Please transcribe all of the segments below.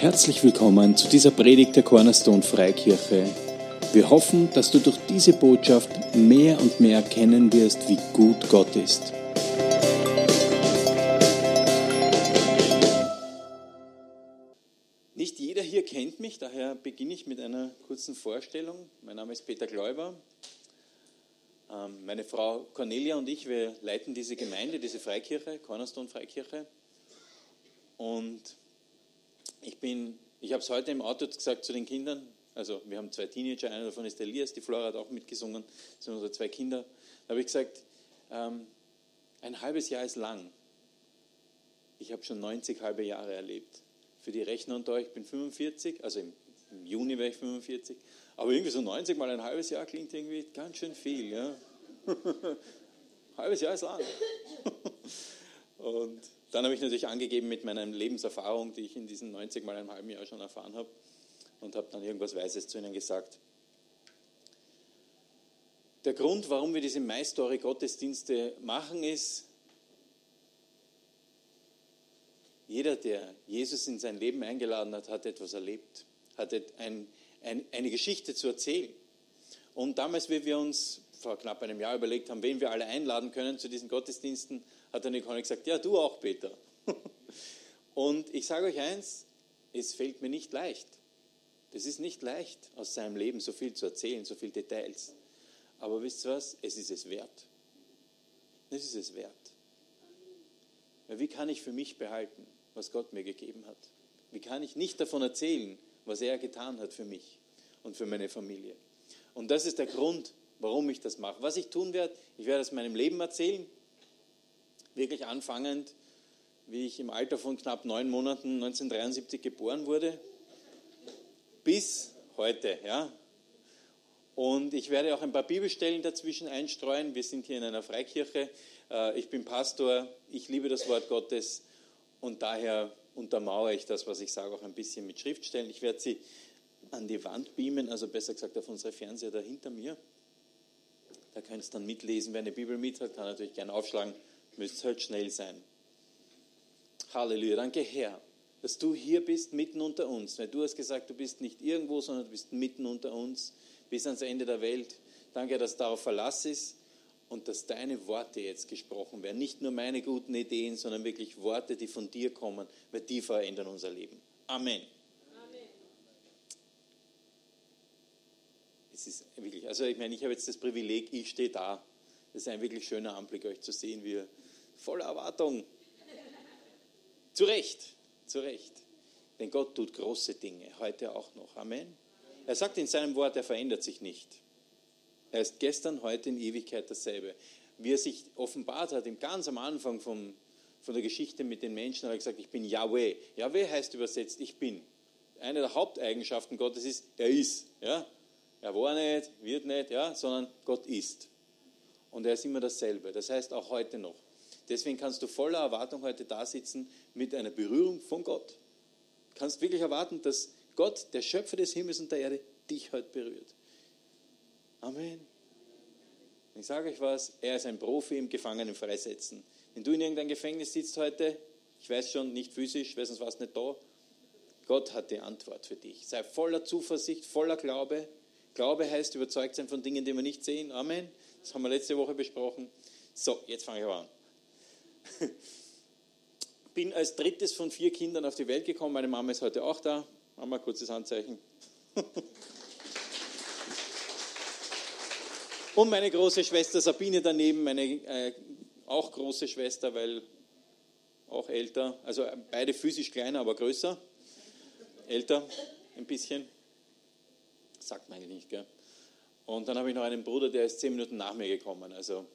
Herzlich willkommen zu dieser Predigt der Cornerstone Freikirche. Wir hoffen, dass du durch diese Botschaft mehr und mehr erkennen wirst, wie gut Gott ist. Nicht jeder hier kennt mich, daher beginne ich mit einer kurzen Vorstellung. Mein Name ist Peter Gläuber. Ähm, meine Frau Cornelia und ich, wir leiten diese Gemeinde, diese Freikirche, Cornerstone Freikirche. Und ich bin, ich habe es heute im Auto gesagt zu den Kindern, also wir haben zwei Teenager, einer davon ist Elias, die Flora hat auch mitgesungen, das sind unsere zwei Kinder. Da habe ich gesagt, ähm, ein halbes Jahr ist lang. Ich habe schon 90 halbe Jahre erlebt. Für die Rechner unter euch, ich bin 45, also im, im Juni wäre ich 45, aber irgendwie so 90 mal ein halbes Jahr klingt irgendwie ganz schön viel. Ja? halbes Jahr ist lang. Und dann habe ich natürlich angegeben mit meiner Lebenserfahrung, die ich in diesen 90 mal einem halben Jahr schon erfahren habe und habe dann irgendwas Weises zu ihnen gesagt. Der Grund, warum wir diese My Story Gottesdienste machen, ist, jeder, der Jesus in sein Leben eingeladen hat, hat etwas erlebt, hat ein, ein, eine Geschichte zu erzählen. Und damals, wie wir uns vor knapp einem Jahr überlegt haben, wen wir alle einladen können zu diesen Gottesdiensten, hat der Nicole gesagt, ja, du auch, Peter. Und ich sage euch eins, es fällt mir nicht leicht. Das ist nicht leicht, aus seinem Leben so viel zu erzählen, so viele Details. Aber wisst ihr was? Es ist es wert. Es ist es wert. Wie kann ich für mich behalten, was Gott mir gegeben hat? Wie kann ich nicht davon erzählen, was er getan hat für mich und für meine Familie? Und das ist der Grund, warum ich das mache. Was ich tun werde, ich werde aus meinem Leben erzählen, wirklich anfangend, wie ich im Alter von knapp neun Monaten 1973 geboren wurde, bis heute. Ja? Und ich werde auch ein paar Bibelstellen dazwischen einstreuen. Wir sind hier in einer Freikirche. Äh, ich bin Pastor, ich liebe das Wort Gottes und daher untermauere ich das, was ich sage, auch ein bisschen mit Schriftstellen. Ich werde sie an die Wand beamen, also besser gesagt auf unsere Fernseher da hinter mir. Da könnt ihr dann mitlesen. Wer eine Bibel mit hat, kann natürlich gerne aufschlagen müsst halt schnell sein. Halleluja, danke Herr, dass du hier bist, mitten unter uns. Weil du hast gesagt, du bist nicht irgendwo, sondern du bist mitten unter uns, bis ans Ende der Welt. Danke, dass darauf Verlass ist und dass deine Worte jetzt gesprochen werden. Nicht nur meine guten Ideen, sondern wirklich Worte, die von dir kommen, weil die verändern unser Leben. Amen. Amen. Es ist wirklich, also ich meine, ich habe jetzt das Privileg, ich stehe da. Das ist ein wirklich schöner Anblick, euch zu sehen, wie ihr voller Erwartung. Zu Recht, zu Recht. Denn Gott tut große Dinge, heute auch noch. Amen. Er sagt in seinem Wort, er verändert sich nicht. Er ist gestern, heute in Ewigkeit dasselbe. Wie er sich offenbart hat, ganz am Anfang vom, von der Geschichte mit den Menschen, hat er gesagt, ich bin Yahweh. Yahweh heißt übersetzt, ich bin. Eine der Haupteigenschaften Gottes ist, er ist. Ja? Er war nicht, wird nicht, ja? sondern Gott ist. Und er ist immer dasselbe. Das heißt auch heute noch. Deswegen kannst du voller Erwartung heute da sitzen mit einer Berührung von Gott. Du kannst wirklich erwarten, dass Gott, der Schöpfer des Himmels und der Erde, dich heute berührt. Amen. Ich sage euch was, er ist ein Profi im Gefangenen freisetzen. Wenn du in irgendeinem Gefängnis sitzt heute, ich weiß schon, nicht physisch, weil sonst warst du nicht da, Gott hat die Antwort für dich. Sei voller Zuversicht, voller Glaube. Glaube heißt überzeugt sein von Dingen, die wir nicht sehen. Amen. Das haben wir letzte Woche besprochen. So, jetzt fange ich aber an. Bin als drittes von vier Kindern auf die Welt gekommen. Meine Mama ist heute auch da. Mama, kurzes Handzeichen. Und meine große Schwester Sabine daneben, meine äh, auch große Schwester, weil auch älter, also beide physisch kleiner, aber größer. Älter, ein bisschen. Sagt man eigentlich nicht, gell? Und dann habe ich noch einen Bruder, der ist zehn Minuten nach mir gekommen. Also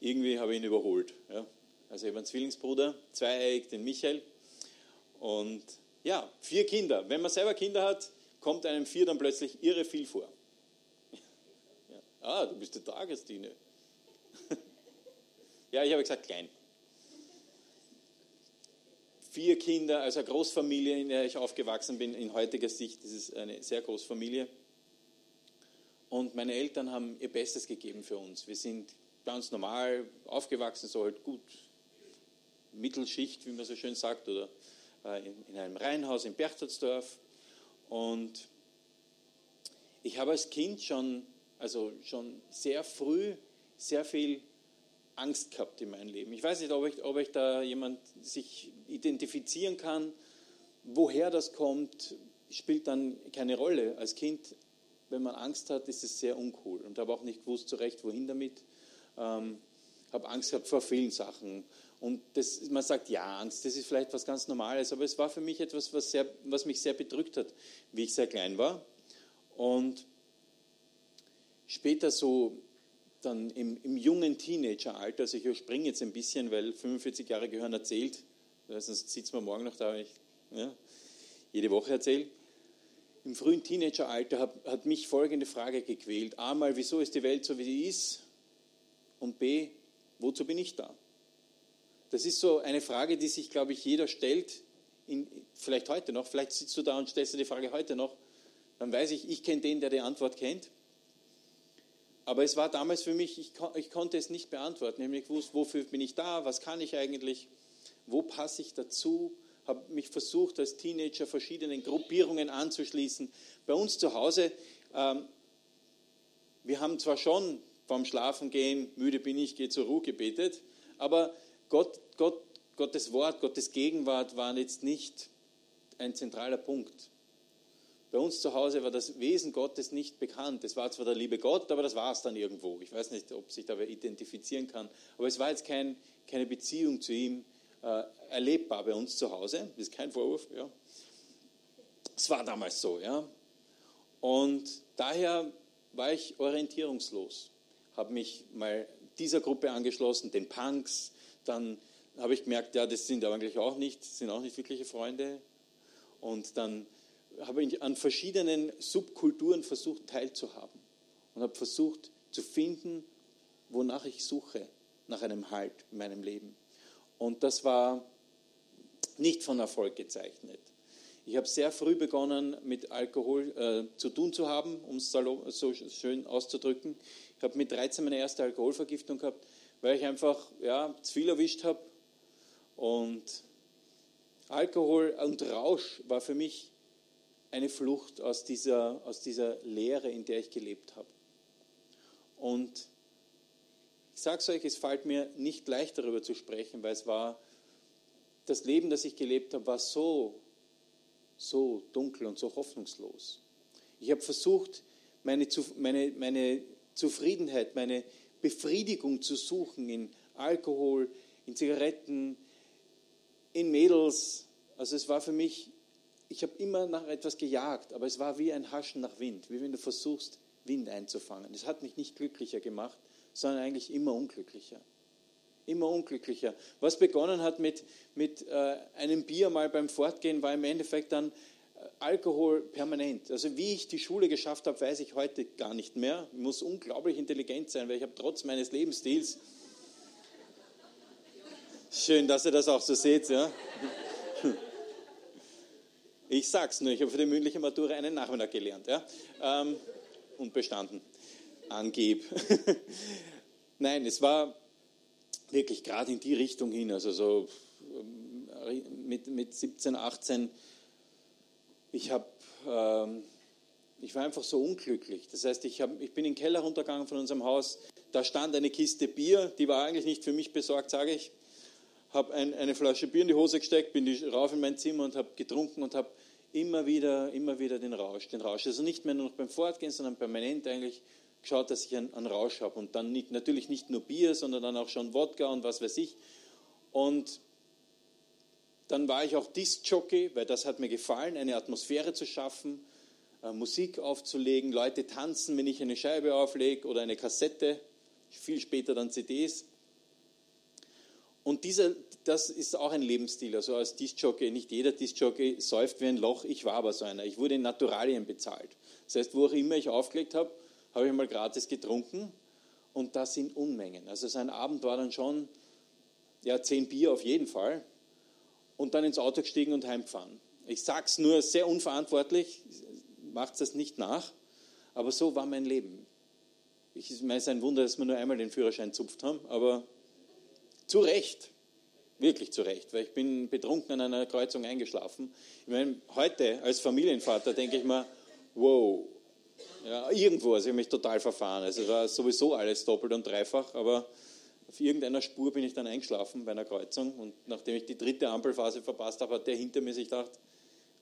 irgendwie habe ich ihn überholt. Ja? Also ich habe einen Zwillingsbruder, zweieig, den Michael. Und ja, vier Kinder. Wenn man selber Kinder hat, kommt einem vier dann plötzlich irre viel vor. Ja. Ah, du bist der Tagestine. ja, ich habe gesagt klein. Vier Kinder, also eine Großfamilie, in der ich aufgewachsen bin, in heutiger Sicht, ist eine sehr große Familie. Und meine Eltern haben ihr Bestes gegeben für uns. Wir sind ganz normal aufgewachsen, so halt gut Mittelschicht, wie man so schön sagt, oder äh, in, in einem Reihenhaus in Berchtoldsdorf. Und ich habe als Kind schon, also schon sehr früh sehr viel Angst gehabt in meinem Leben. Ich weiß nicht, ob ich, ob ich da jemand sich identifizieren kann. Woher das kommt, spielt dann keine Rolle. Als Kind, wenn man Angst hat, ist es sehr uncool und habe auch nicht gewusst zurecht, wohin damit. Ähm, habe Angst gehabt vor vielen Sachen. Und das, man sagt, ja, Angst, das ist vielleicht was ganz Normales, aber es war für mich etwas, was, sehr, was mich sehr bedrückt hat, wie ich sehr klein war. Und später so dann im, im jungen Teenageralter, also ich überspringe jetzt ein bisschen, weil 45 Jahre gehören erzählt, sonst sitzen wir morgen noch da, wenn ich ja, jede Woche erzähle. Im frühen Teenageralter hat, hat mich folgende Frage gequält. A mal, wieso ist die Welt so, wie sie ist? Und B, wozu bin ich da? Das ist so eine Frage, die sich, glaube ich, jeder stellt, in, vielleicht heute noch, vielleicht sitzt du da und stellst dir die Frage heute noch, dann weiß ich, ich kenne den, der die Antwort kennt. Aber es war damals für mich, ich, ich konnte es nicht beantworten. Ich habe nicht gewusst, wofür bin ich da, was kann ich eigentlich, wo passe ich dazu, habe mich versucht, als Teenager verschiedenen Gruppierungen anzuschließen. Bei uns zu Hause, ähm, wir haben zwar schon vorm Schlafengehen, müde bin ich, gehe zur Ruhe gebetet, aber Gott, Gott, Gottes Wort, Gottes Gegenwart waren jetzt nicht ein zentraler Punkt. Bei uns zu Hause war das Wesen Gottes nicht bekannt. Es war zwar der liebe Gott, aber das war es dann irgendwo. Ich weiß nicht, ob sich da wer identifizieren kann. Aber es war jetzt kein, keine Beziehung zu ihm äh, erlebbar bei uns zu Hause. Das ist kein Vorwurf. Ja. Es war damals so. Ja. Und daher war ich orientierungslos. Habe mich mal dieser Gruppe angeschlossen, den Punks. Dann habe ich gemerkt, ja, das sind eigentlich auch nicht, sind auch nicht wirkliche Freunde. Und dann habe ich an verschiedenen Subkulturen versucht teilzuhaben und habe versucht zu finden, wonach ich suche, nach einem Halt in meinem Leben. Und das war nicht von Erfolg gezeichnet. Ich habe sehr früh begonnen, mit Alkohol äh, zu tun zu haben, um es so schön auszudrücken. Ich habe mit 13 meine erste Alkoholvergiftung gehabt, weil ich einfach ja, zu viel erwischt habe. Und Alkohol und Rausch war für mich eine Flucht aus dieser, aus dieser Lehre, in der ich gelebt habe. Und ich sage es euch, es fällt mir nicht leicht darüber zu sprechen, weil es war, das Leben, das ich gelebt habe, war so, so dunkel und so hoffnungslos. Ich habe versucht, meine, meine, meine Zufriedenheit, meine Befriedigung zu suchen in Alkohol, in Zigaretten, in Mädels. Also es war für mich ich habe immer nach etwas gejagt, aber es war wie ein Haschen nach Wind, wie wenn du versuchst, Wind einzufangen. Es hat mich nicht glücklicher gemacht, sondern eigentlich immer unglücklicher. Immer unglücklicher. Was begonnen hat mit, mit äh, einem Bier mal beim Fortgehen, war im Endeffekt dann Alkohol permanent. Also wie ich die Schule geschafft habe, weiß ich heute gar nicht mehr. Ich muss unglaublich intelligent sein, weil ich habe trotz meines Lebensstils... Schön, dass ihr das auch so seht, ja. Ich sag's nur, ich habe für die mündliche Matura einen Nachmittag gelernt ja? Ähm, und bestanden. Angeb. Nein, es war wirklich gerade in die Richtung hin, also so ähm, mit, mit 17, 18. Ich, hab, ähm, ich war einfach so unglücklich. Das heißt, ich, hab, ich bin in den Keller runtergegangen von unserem Haus. Da stand eine Kiste Bier, die war eigentlich nicht für mich besorgt, sage ich habe ein, eine Flasche Bier in die Hose gesteckt, bin rauf in mein Zimmer und habe getrunken und habe immer wieder, immer wieder den Rausch, den Rausch. Also nicht mehr nur noch beim Fortgehen, sondern permanent eigentlich geschaut, dass ich einen, einen Rausch habe. Und dann nicht, natürlich nicht nur Bier, sondern dann auch schon Wodka und was weiß ich. Und dann war ich auch Disc-Jockey, weil das hat mir gefallen, eine Atmosphäre zu schaffen, äh, Musik aufzulegen, Leute tanzen, wenn ich eine Scheibe auflege oder eine Kassette, viel später dann CDs. Und dieser, das ist auch ein Lebensstil. Also als Discjockey, nicht jeder Discjockey säuft wie ein Loch, ich war aber so einer. Ich wurde in Naturalien bezahlt. Das heißt, wo auch immer ich aufgelegt habe, habe ich mal gratis getrunken und das in Unmengen. Also sein Abend war dann schon, ja, zehn Bier auf jeden Fall und dann ins Auto gestiegen und heimgefahren. Ich sage es nur sehr unverantwortlich, macht das nicht nach, aber so war mein Leben. Ich meine, es ist ein Wunder, dass wir nur einmal den Führerschein zupft haben, aber zu Recht. wirklich zu Recht, weil ich bin betrunken an einer Kreuzung eingeschlafen. Ich meine, heute als Familienvater denke ich mir, wow, ja, irgendwo, also ich habe mich total verfahren. Also war sowieso alles doppelt und dreifach, aber auf irgendeiner Spur bin ich dann eingeschlafen bei einer Kreuzung und nachdem ich die dritte Ampelphase verpasst habe, hat der hinter mir sich gedacht,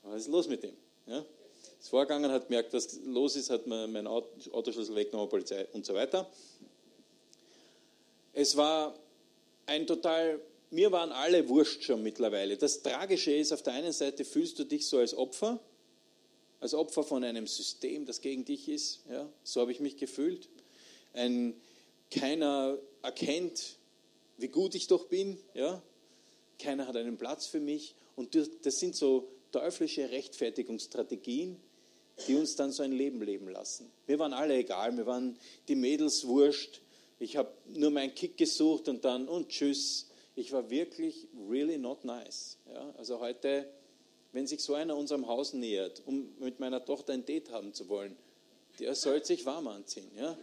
was ist los mit dem? Ja? Ist vorgegangen, hat gemerkt, was los ist, hat mir meinen Autoschlüssel weggenommen, Polizei und so weiter. Es war ein total, mir waren alle wurscht schon mittlerweile. Das Tragische ist, auf der einen Seite fühlst du dich so als Opfer, als Opfer von einem System, das gegen dich ist. Ja, so habe ich mich gefühlt. Ein, keiner erkennt, wie gut ich doch bin. Ja, keiner hat einen Platz für mich. Und das sind so teuflische Rechtfertigungsstrategien, die uns dann so ein Leben leben lassen. Wir waren alle egal, wir waren die Mädels wurscht. Ich habe nur meinen Kick gesucht und dann und tschüss. Ich war wirklich really not nice. Ja, also heute wenn sich so einer unserem Haus nähert, um mit meiner Tochter ein Date haben zu wollen, der soll sich warm anziehen. Ja?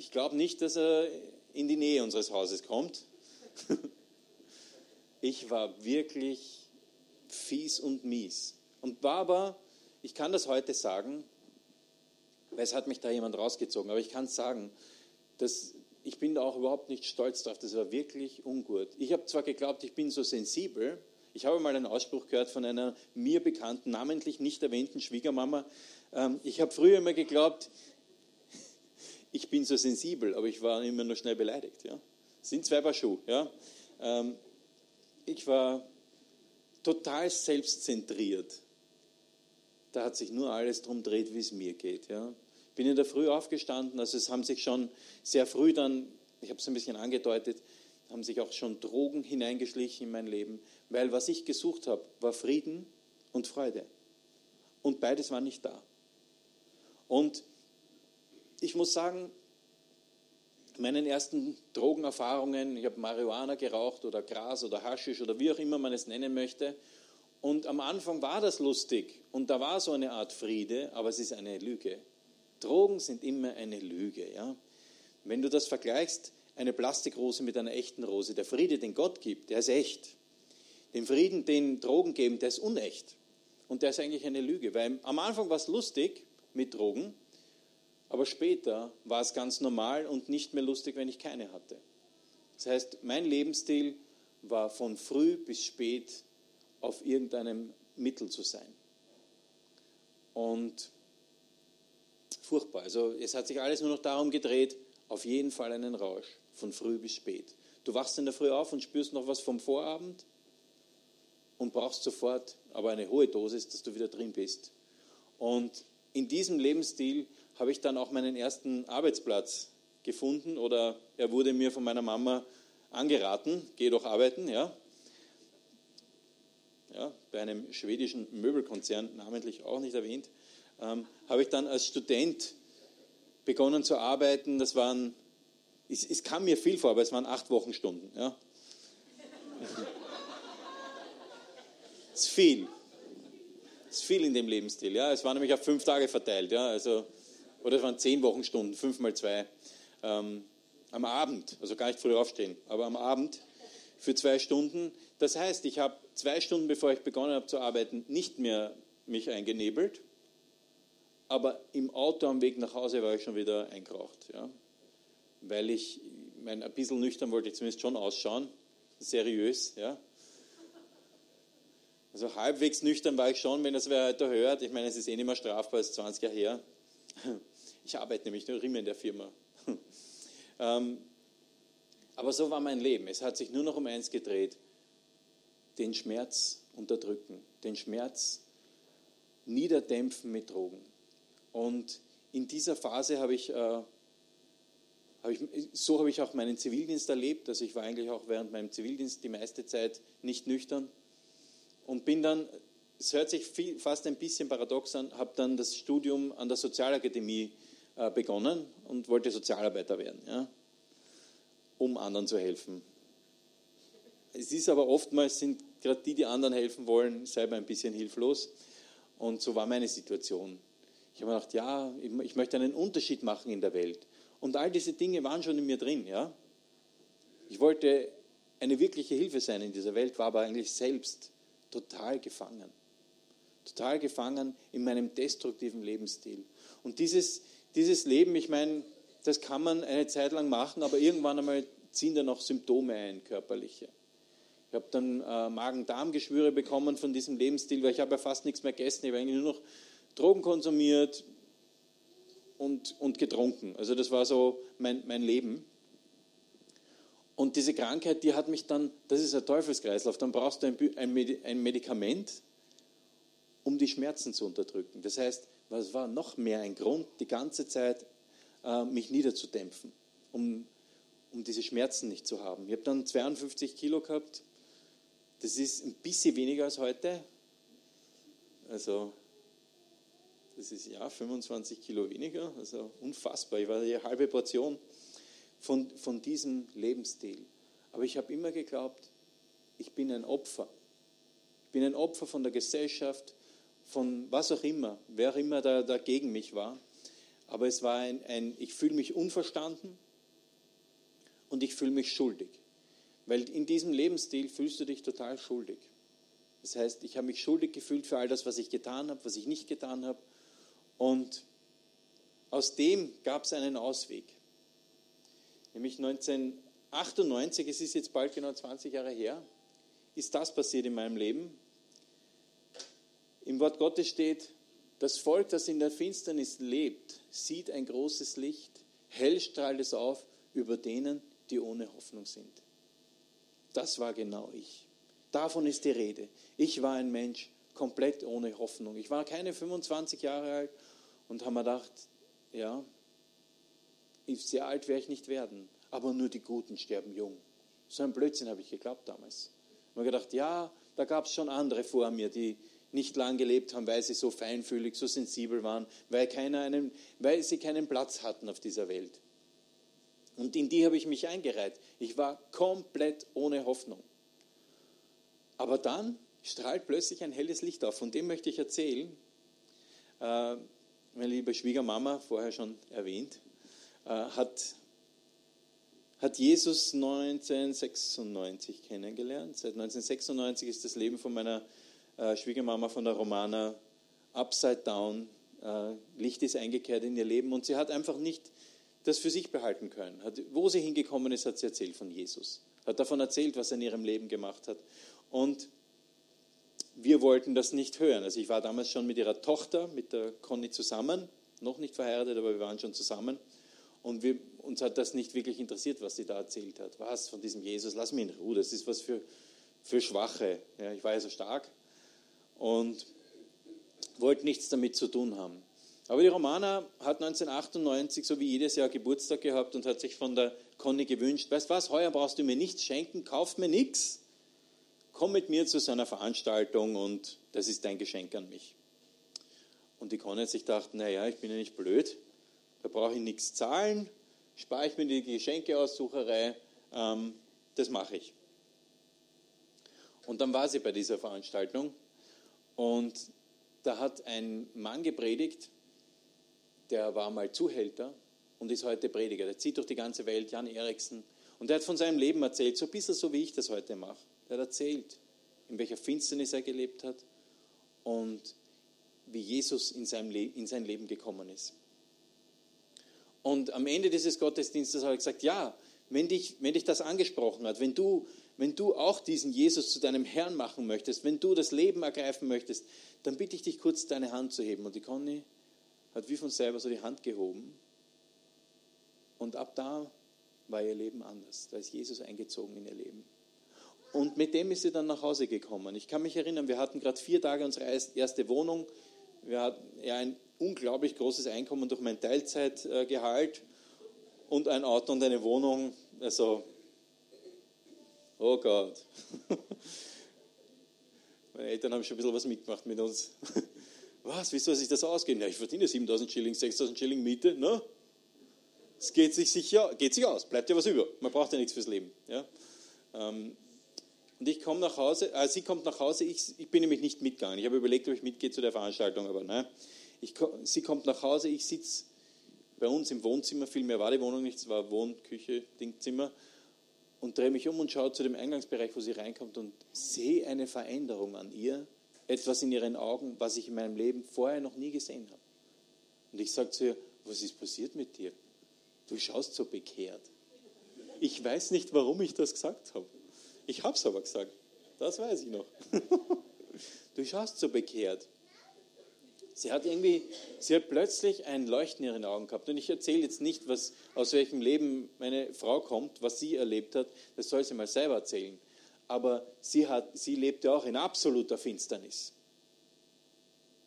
Ich glaube nicht, dass er in die Nähe unseres Hauses kommt. Ich war wirklich fies und mies. Und aber, ich kann das heute sagen, weil es hat mich da jemand rausgezogen, aber ich kann es sagen, dass ich bin da auch überhaupt nicht stolz drauf. Das war wirklich ungut. Ich habe zwar geglaubt, ich bin so sensibel. Ich habe mal einen Ausspruch gehört von einer mir bekannten, namentlich nicht erwähnten Schwiegermama. Ähm, ich habe früher immer geglaubt, ich bin so sensibel, aber ich war immer nur schnell beleidigt. Ja. sind zwei Paar Schuhe. Ja. Ähm, ich war total selbstzentriert. Da hat sich nur alles darum gedreht, wie es mir geht. Ja bin in der Früh aufgestanden, also es haben sich schon sehr früh dann, ich habe es ein bisschen angedeutet, haben sich auch schon Drogen hineingeschlichen in mein Leben, weil was ich gesucht habe, war Frieden und Freude. Und beides war nicht da. Und ich muss sagen, meinen ersten Drogenerfahrungen, ich habe Marihuana geraucht oder Gras oder Haschisch oder wie auch immer man es nennen möchte. Und am Anfang war das lustig und da war so eine Art Friede, aber es ist eine Lüge. Drogen sind immer eine Lüge. Ja? Wenn du das vergleichst, eine Plastikrose mit einer echten Rose, der Friede, den Gott gibt, der ist echt. Den Frieden, den Drogen geben, der ist unecht. Und der ist eigentlich eine Lüge, weil am Anfang war es lustig mit Drogen, aber später war es ganz normal und nicht mehr lustig, wenn ich keine hatte. Das heißt, mein Lebensstil war von früh bis spät auf irgendeinem Mittel zu sein. Und furchtbar. Also es hat sich alles nur noch darum gedreht, auf jeden Fall einen Rausch, von früh bis spät. Du wachst in der Früh auf und spürst noch was vom Vorabend und brauchst sofort aber eine hohe Dosis, dass du wieder drin bist. Und in diesem Lebensstil habe ich dann auch meinen ersten Arbeitsplatz gefunden oder er wurde mir von meiner Mama angeraten, geh doch arbeiten, ja. Ja, bei einem schwedischen Möbelkonzern, namentlich auch nicht erwähnt ähm, habe ich dann als Student begonnen zu arbeiten. Das waren, es, es, kam mir viel vor, aber es waren acht Wochenstunden. Ja. Es ist viel. Es ist viel in dem Lebensstil. Ja. Es war nämlich auf fünf Tage verteilt. Ja. Also, oder es waren zehn Wochenstunden, fünf mal zwei. Ähm, am Abend, also gar nicht früh aufstehen, aber am Abend für zwei Stunden. Das heißt, ich habe zwei Stunden, bevor ich begonnen habe zu arbeiten, nicht mehr mich eingenebelt, aber im Auto am Weg nach Hause war ich schon wieder eingeraucht. Ja? Weil ich, mein, ein bisschen nüchtern wollte ich zumindest schon ausschauen, seriös. Ja? Also halbwegs nüchtern war ich schon, wenn das wer heute hört. Ich meine, es ist eh nicht mehr strafbar, es ist 20 Jahre her. Ich arbeite nämlich nur immer in der Firma. Ähm, aber so war mein Leben. Es hat sich nur noch um eins gedreht. Den Schmerz unterdrücken, den Schmerz niederdämpfen mit Drogen. Und in dieser Phase habe ich, äh, habe ich, so habe ich auch meinen Zivildienst erlebt. Also ich war eigentlich auch während meinem Zivildienst die meiste Zeit nicht nüchtern und bin dann, es hört sich viel, fast ein bisschen paradox an, habe dann das Studium an der Sozialakademie begonnen und wollte Sozialarbeiter werden, ja, um anderen zu helfen. Es ist aber oftmals, sind gerade die, die anderen helfen wollen, selber ein bisschen hilflos. Und so war meine Situation. Ich habe gedacht, ja, ich möchte einen Unterschied machen in der Welt. Und all diese Dinge waren schon in mir drin, ja. Ich wollte eine wirkliche Hilfe sein in dieser Welt, war aber eigentlich selbst total gefangen. Total gefangen in meinem destruktiven Lebensstil. Und dieses, dieses Leben, ich meine, das kann man eine Zeit lang machen, aber irgendwann einmal ziehen da noch Symptome ein, körperliche. Ich habe dann äh, Magen-Darm-Geschwüre bekommen von diesem Lebensstil, weil ich habe ja fast nichts mehr gegessen. Ich habe eigentlich nur noch Drogen konsumiert und, und getrunken. Also das war so mein, mein Leben. Und diese Krankheit, die hat mich dann, das ist ein Teufelskreislauf, dann brauchst du ein, ein Medikament, um die Schmerzen zu unterdrücken. Das heißt, was war noch mehr ein Grund, die ganze Zeit äh, mich niederzudämpfen, um, um diese Schmerzen nicht zu haben. Ich habe dann 52 Kilo gehabt, das ist ein bisschen weniger als heute. Also, das ist ja 25 Kilo weniger, also unfassbar. Ich war die halbe Portion von, von diesem Lebensstil. Aber ich habe immer geglaubt, ich bin ein Opfer. Ich bin ein Opfer von der Gesellschaft, von was auch immer, wer auch immer da, da gegen mich war. Aber es war ein, ein ich fühle mich unverstanden und ich fühle mich schuldig. Weil in diesem Lebensstil fühlst du dich total schuldig. Das heißt, ich habe mich schuldig gefühlt für all das, was ich getan habe, was ich nicht getan habe. Und aus dem gab es einen Ausweg. Nämlich 1998, es ist jetzt bald genau 20 Jahre her, ist das passiert in meinem Leben. Im Wort Gottes steht, das Volk, das in der Finsternis lebt, sieht ein großes Licht, hell strahlt es auf über denen, die ohne Hoffnung sind. Das war genau ich. Davon ist die Rede. Ich war ein Mensch komplett ohne Hoffnung. Ich war keine 25 Jahre alt und habe mir gedacht, ja, sehr alt werde ich nicht werden, aber nur die Guten sterben jung. So ein Blödsinn habe ich geglaubt damals. Ich habe gedacht, ja, da gab es schon andere vor mir, die nicht lang gelebt haben, weil sie so feinfühlig, so sensibel waren, weil, keiner einen, weil sie keinen Platz hatten auf dieser Welt. Und in die habe ich mich eingereiht. Ich war komplett ohne Hoffnung. Aber dann strahlt plötzlich ein helles Licht auf. Von dem möchte ich erzählen. Äh, meine liebe Schwiegermama, vorher schon erwähnt, äh, hat, hat Jesus 1996 kennengelernt. Seit 1996 ist das Leben von meiner äh, Schwiegermama von der Romana upside down. Äh, Licht ist eingekehrt in ihr Leben und sie hat einfach nicht das für sich behalten können. Wo sie hingekommen ist, hat sie erzählt von Jesus. Hat davon erzählt, was er in ihrem Leben gemacht hat. Und wir wollten das nicht hören. Also ich war damals schon mit ihrer Tochter, mit der Conny zusammen, noch nicht verheiratet, aber wir waren schon zusammen. Und wir, uns hat das nicht wirklich interessiert, was sie da erzählt hat. Was von diesem Jesus? Lass mich in Ruhe, das ist was für, für Schwache. Ja, ich war ja so stark und wollte nichts damit zu tun haben. Aber die Romana hat 1998 so wie jedes Jahr Geburtstag gehabt und hat sich von der Conny gewünscht, weißt was, heuer brauchst du mir nichts schenken, kauf mir nichts, komm mit mir zu seiner Veranstaltung und das ist dein Geschenk an mich. Und die Conny hat sich gedacht, naja, ich bin ja nicht blöd, da brauche ich nichts zahlen, spare ich mir die Geschenkeaussucherei, ähm, das mache ich. Und dann war sie bei dieser Veranstaltung und da hat ein Mann gepredigt, der war mal Zuhälter und ist heute Prediger. Der zieht durch die ganze Welt, Jan Eriksen. Und der hat von seinem Leben erzählt, so ein bisschen so, wie ich das heute mache. Der hat erzählt, in welcher Finsternis er gelebt hat und wie Jesus in, seinem Le in sein Leben gekommen ist. Und am Ende dieses Gottesdienstes habe ich gesagt, ja, wenn dich, wenn dich das angesprochen hat, wenn du, wenn du auch diesen Jesus zu deinem Herrn machen möchtest, wenn du das Leben ergreifen möchtest, dann bitte ich dich kurz, deine Hand zu heben. Und die Conny hat wie von selber so die Hand gehoben. Und ab da war ihr Leben anders. Da ist Jesus eingezogen in ihr Leben. Und mit dem ist sie dann nach Hause gekommen. Ich kann mich erinnern, wir hatten gerade vier Tage unsere erste Wohnung. Wir hatten ja ein unglaublich großes Einkommen durch mein Teilzeitgehalt und ein Auto und eine Wohnung. Also, oh Gott. Meine Eltern haben schon ein bisschen was mitgemacht mit uns. Was, wie soll sich das ausgehen? Ja, ich verdiene 7000 Schilling, 6000 Schilling Miete. Ne? Es geht sich, sicher, geht sich aus, bleibt ja was über. Man braucht ja nichts fürs Leben. Ja? Ähm, und ich komme nach Hause, äh, sie kommt nach Hause, ich, ich, bin nämlich nicht mitgegangen. Ich habe überlegt, ob ich mitgehe zu der Veranstaltung, aber nein. Ich, sie kommt nach Hause, ich sitze bei uns im Wohnzimmer, viel mehr war die Wohnung nicht, es war Wohn-, Küche, Dingzimmer. Und drehe mich um und schaue zu dem Eingangsbereich, wo sie reinkommt und sehe eine Veränderung an ihr, etwas in ihren Augen, was ich in meinem Leben vorher noch nie gesehen habe. Und ich sage zu ihr, was ist passiert mit dir? Du schaust so bekehrt. Ich weiß nicht, warum ich das gesagt habe. Ich habe es aber gesagt. Das weiß ich noch. Du schaust so bekehrt. Sie hat irgendwie, sie hat plötzlich ein Leuchten in ihren Augen gehabt. Und ich erzähle jetzt nicht, was, aus welchem Leben meine Frau kommt, was sie erlebt hat. Das soll sie mal selber erzählen. Aber sie, hat, sie lebte auch in absoluter Finsternis.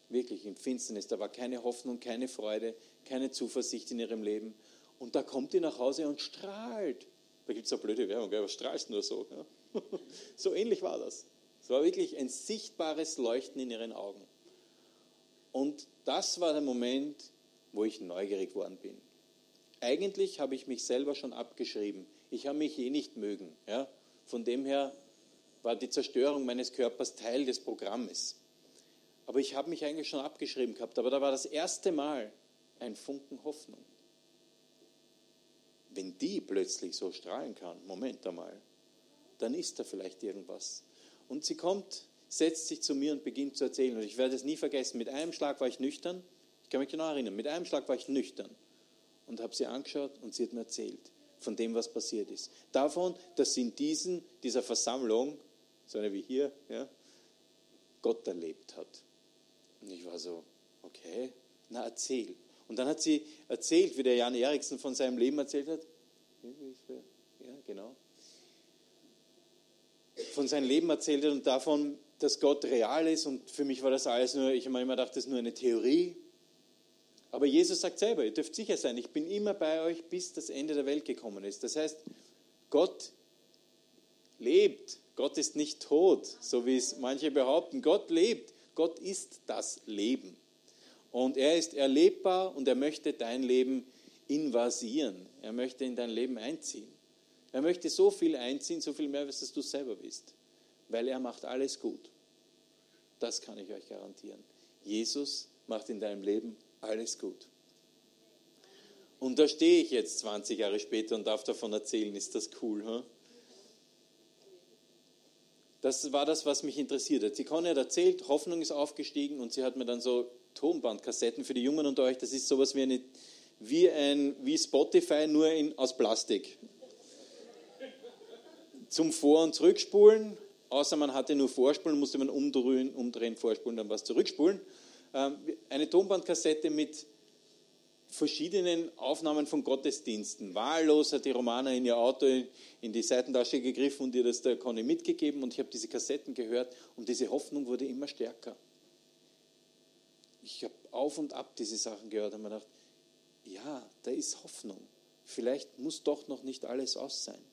Wirklich in Finsternis. Da war keine Hoffnung, keine Freude, keine Zuversicht in ihrem Leben. Und da kommt sie nach Hause und strahlt. Da gibt es eine blöde Werbung, gell? was strahlst nur so? Ja? so ähnlich war das. Es war wirklich ein sichtbares Leuchten in ihren Augen. Und das war der Moment, wo ich neugierig geworden bin. Eigentlich habe ich mich selber schon abgeschrieben. Ich habe mich eh nicht mögen. Ja? Von dem her war die Zerstörung meines Körpers Teil des Programmes. Aber ich habe mich eigentlich schon abgeschrieben gehabt. Aber da war das erste Mal ein Funken Hoffnung. Wenn die plötzlich so strahlen kann, Moment einmal, dann ist da vielleicht irgendwas. Und sie kommt setzt sich zu mir und beginnt zu erzählen. Und ich werde es nie vergessen. Mit einem Schlag war ich nüchtern. Ich kann mich genau erinnern. Mit einem Schlag war ich nüchtern und habe sie angeschaut und sie hat mir erzählt von dem, was passiert ist. Davon, dass sie in diesen, dieser Versammlung, so eine wie hier, ja, Gott erlebt hat. Und ich war so, okay, na erzähl. Und dann hat sie erzählt, wie der Jan Eriksen von seinem Leben erzählt hat. Ja, genau. Von seinem Leben erzählt hat und davon, dass Gott real ist und für mich war das alles nur, ich habe immer gedacht, das ist nur eine Theorie. Aber Jesus sagt selber, ihr dürft sicher sein, ich bin immer bei euch, bis das Ende der Welt gekommen ist. Das heißt, Gott lebt. Gott ist nicht tot, so wie es manche behaupten. Gott lebt. Gott ist das Leben. Und er ist erlebbar und er möchte dein Leben invasieren. Er möchte in dein Leben einziehen. Er möchte so viel einziehen, so viel mehr, als du selber bist. Weil er macht alles gut. Das kann ich euch garantieren. Jesus macht in deinem Leben alles gut. Und da stehe ich jetzt 20 Jahre später und darf davon erzählen. Ist das cool? Huh? Das war das, was mich interessiert hat. Sie Conny hat erzählt, Hoffnung ist aufgestiegen und sie hat mir dann so Tonbandkassetten für die Jungen unter euch. Das ist sowas wie, eine, wie, ein, wie Spotify, nur in, aus Plastik. Zum Vor- und Zurückspulen außer man hatte nur Vorspulen, musste man umdrehen, umdrehen vorspulen, dann was zurückspulen. Ähm, eine Tonbandkassette mit verschiedenen Aufnahmen von Gottesdiensten. Wahllos hat die Romana in ihr Auto in die Seitentasche gegriffen und ihr das der Conny mitgegeben und ich habe diese Kassetten gehört und diese Hoffnung wurde immer stärker. Ich habe auf und ab diese Sachen gehört und mir gedacht, ja, da ist Hoffnung. Vielleicht muss doch noch nicht alles aus sein.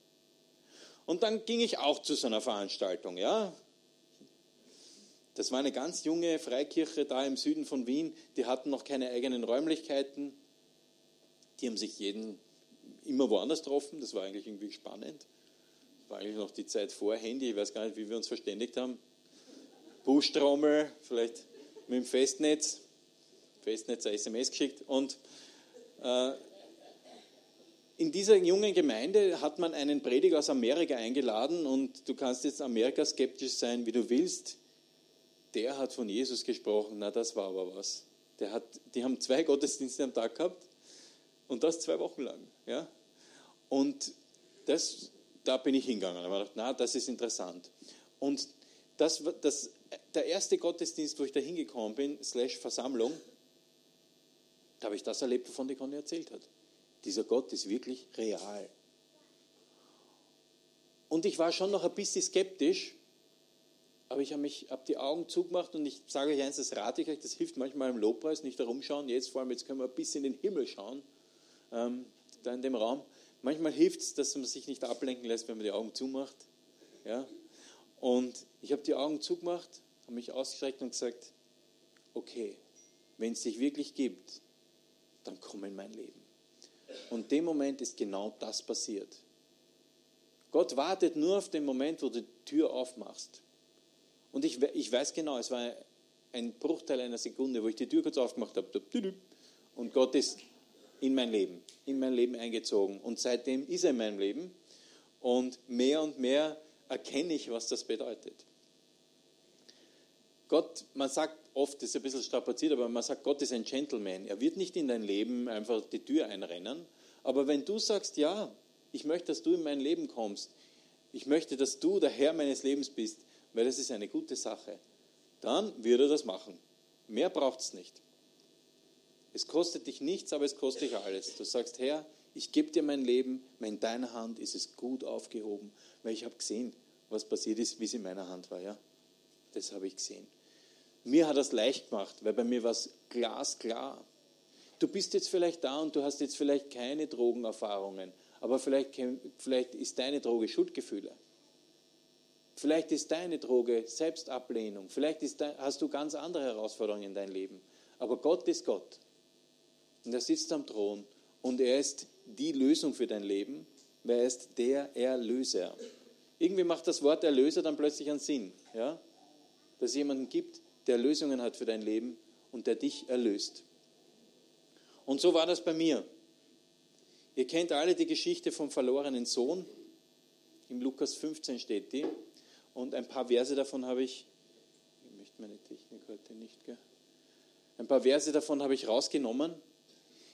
Und dann ging ich auch zu so einer Veranstaltung, ja. Das war eine ganz junge Freikirche da im Süden von Wien. Die hatten noch keine eigenen Räumlichkeiten. Die haben sich jeden immer woanders getroffen. Das war eigentlich irgendwie spannend. Das war eigentlich noch die Zeit vor Handy. Ich weiß gar nicht, wie wir uns verständigt haben. Buschtrommel, vielleicht mit dem Festnetz. Festnetz eine SMS geschickt. Und äh, in dieser jungen Gemeinde hat man einen Prediger aus Amerika eingeladen und du kannst jetzt Amerika skeptisch sein, wie du willst. Der hat von Jesus gesprochen, na das war aber was. Der hat, die haben zwei Gottesdienste am Tag gehabt und das zwei Wochen lang. Ja? Und das, da bin ich hingegangen. Da habe ich gedacht, na, das ist interessant. Und das, das, der erste Gottesdienst, wo ich da hingekommen bin, slash Versammlung, da habe ich das erlebt, wovon die Conny erzählt hat. Dieser Gott ist wirklich real. Und ich war schon noch ein bisschen skeptisch, aber ich habe mich hab die Augen zugemacht und ich sage euch eins, das rate ich euch, das hilft manchmal im Lobpreis, nicht herumschauen. Jetzt vor allem, jetzt können wir ein bisschen in den Himmel schauen, ähm, da in dem Raum. Manchmal hilft es, dass man sich nicht ablenken lässt, wenn man die Augen zumacht. Ja? Und ich habe die Augen zugemacht, habe mich ausgestreckt und gesagt, okay, wenn es dich wirklich gibt, dann komm in mein Leben. Und dem Moment ist genau das passiert. Gott wartet nur auf den Moment, wo du die Tür aufmachst. Und ich, ich weiß genau, es war ein Bruchteil einer Sekunde, wo ich die Tür kurz aufgemacht habe. Und Gott ist in mein Leben, in mein Leben eingezogen. Und seitdem ist er in meinem Leben. Und mehr und mehr erkenne ich, was das bedeutet. Gott, man sagt oft, ist ein bisschen strapaziert, aber man sagt, Gott ist ein Gentleman. Er wird nicht in dein Leben einfach die Tür einrennen. Aber wenn du sagst, ja, ich möchte, dass du in mein Leben kommst, ich möchte, dass du der Herr meines Lebens bist, weil das ist eine gute Sache, dann wird er das machen. Mehr braucht es nicht. Es kostet dich nichts, aber es kostet dich alles. Du sagst, Herr, ich gebe dir mein Leben, in deiner Hand ist es gut aufgehoben, weil ich habe gesehen, was passiert ist, wie es in meiner Hand war. Ja? Das habe ich gesehen. Mir hat das leicht gemacht, weil bei mir war es glasklar. Du bist jetzt vielleicht da und du hast jetzt vielleicht keine Drogenerfahrungen, aber vielleicht, vielleicht ist deine Droge Schuldgefühle. Vielleicht ist deine Droge Selbstablehnung. Vielleicht ist, hast du ganz andere Herausforderungen in deinem Leben. Aber Gott ist Gott. Und er sitzt am Thron und er ist die Lösung für dein Leben, weil er ist der Erlöser. Irgendwie macht das Wort Erlöser dann plötzlich einen Sinn. Ja? Dass es jemanden gibt, der Lösungen hat für dein Leben und der dich erlöst. Und so war das bei mir. Ihr kennt alle die Geschichte vom verlorenen Sohn. Im Lukas 15 steht die. Und ein paar Verse davon habe ich, ich möchte meine Technik heute nicht, gell? Ein paar Verse davon habe ich rausgenommen.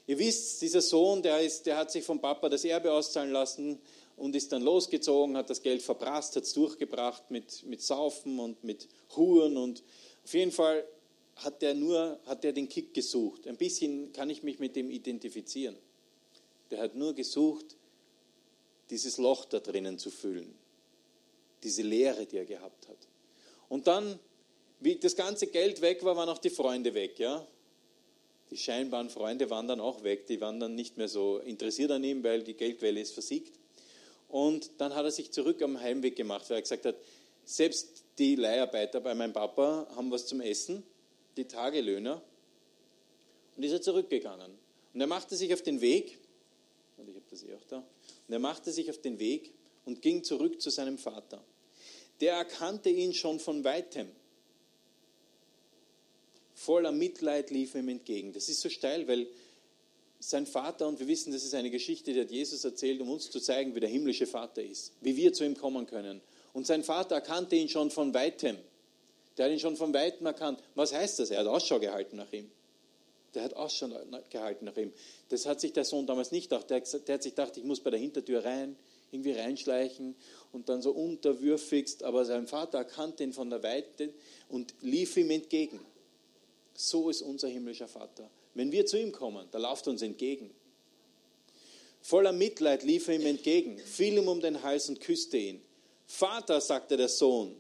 Ihr wisst, dieser Sohn, der, ist, der hat sich vom Papa das Erbe auszahlen lassen und ist dann losgezogen, hat das Geld verprasst, hat es durchgebracht mit, mit Saufen und mit Huren und auf jeden Fall hat er nur hat er den Kick gesucht. Ein bisschen kann ich mich mit dem identifizieren. Der hat nur gesucht, dieses Loch da drinnen zu füllen, diese Leere, die er gehabt hat. Und dann, wie das ganze Geld weg war, waren auch die Freunde weg, ja. Die scheinbaren Freunde waren dann auch weg, die waren dann nicht mehr so interessiert an ihm, weil die Geldquelle ist versiegt. Und dann hat er sich zurück am Heimweg gemacht, weil er gesagt hat, selbst die Leiharbeiter bei meinem Papa haben was zum Essen, die Tagelöhner, und ist er zurückgegangen. Und er machte sich auf den Weg, und ich habe das eh auch da, und er machte sich auf den Weg und ging zurück zu seinem Vater. Der erkannte ihn schon von weitem. Voller Mitleid lief ihm entgegen. Das ist so steil, weil sein Vater, und wir wissen, das ist eine Geschichte, die hat Jesus erzählt, um uns zu zeigen, wie der himmlische Vater ist, wie wir zu ihm kommen können. Und sein Vater erkannte ihn schon von weitem. Der hat ihn schon von weitem erkannt. Was heißt das? Er hat Ausschau gehalten nach ihm. Der hat Ausschau gehalten nach ihm. Das hat sich der Sohn damals nicht gedacht. Der, der hat sich gedacht, ich muss bei der Hintertür rein, irgendwie reinschleichen und dann so unterwürfigst. Aber sein Vater erkannte ihn von der Weite und lief ihm entgegen. So ist unser himmlischer Vater. Wenn wir zu ihm kommen, da lauft uns entgegen. Voller Mitleid lief er ihm entgegen, fiel ihm um den Hals und küsste ihn. Vater, sagte der Sohn,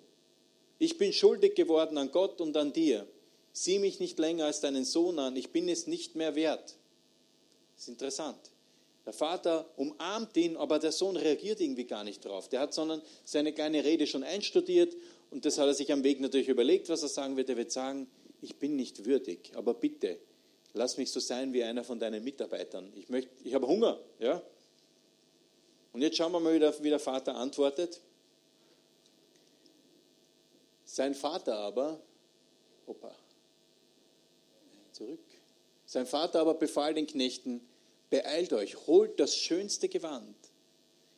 ich bin schuldig geworden an Gott und an dir. Sieh mich nicht länger als deinen Sohn an, ich bin es nicht mehr wert. Das ist interessant. Der Vater umarmt ihn, aber der Sohn reagiert irgendwie gar nicht drauf. Der hat sondern seine kleine Rede schon einstudiert und das hat er sich am Weg natürlich überlegt, was er sagen wird. Er wird sagen, ich bin nicht würdig, aber bitte, lass mich so sein wie einer von deinen Mitarbeitern. Ich, möchte, ich habe Hunger. Ja? Und jetzt schauen wir mal, wie der Vater antwortet. Sein Vater aber, opa, zurück. Sein Vater aber befahl den Knechten, beeilt euch, holt das schönste Gewand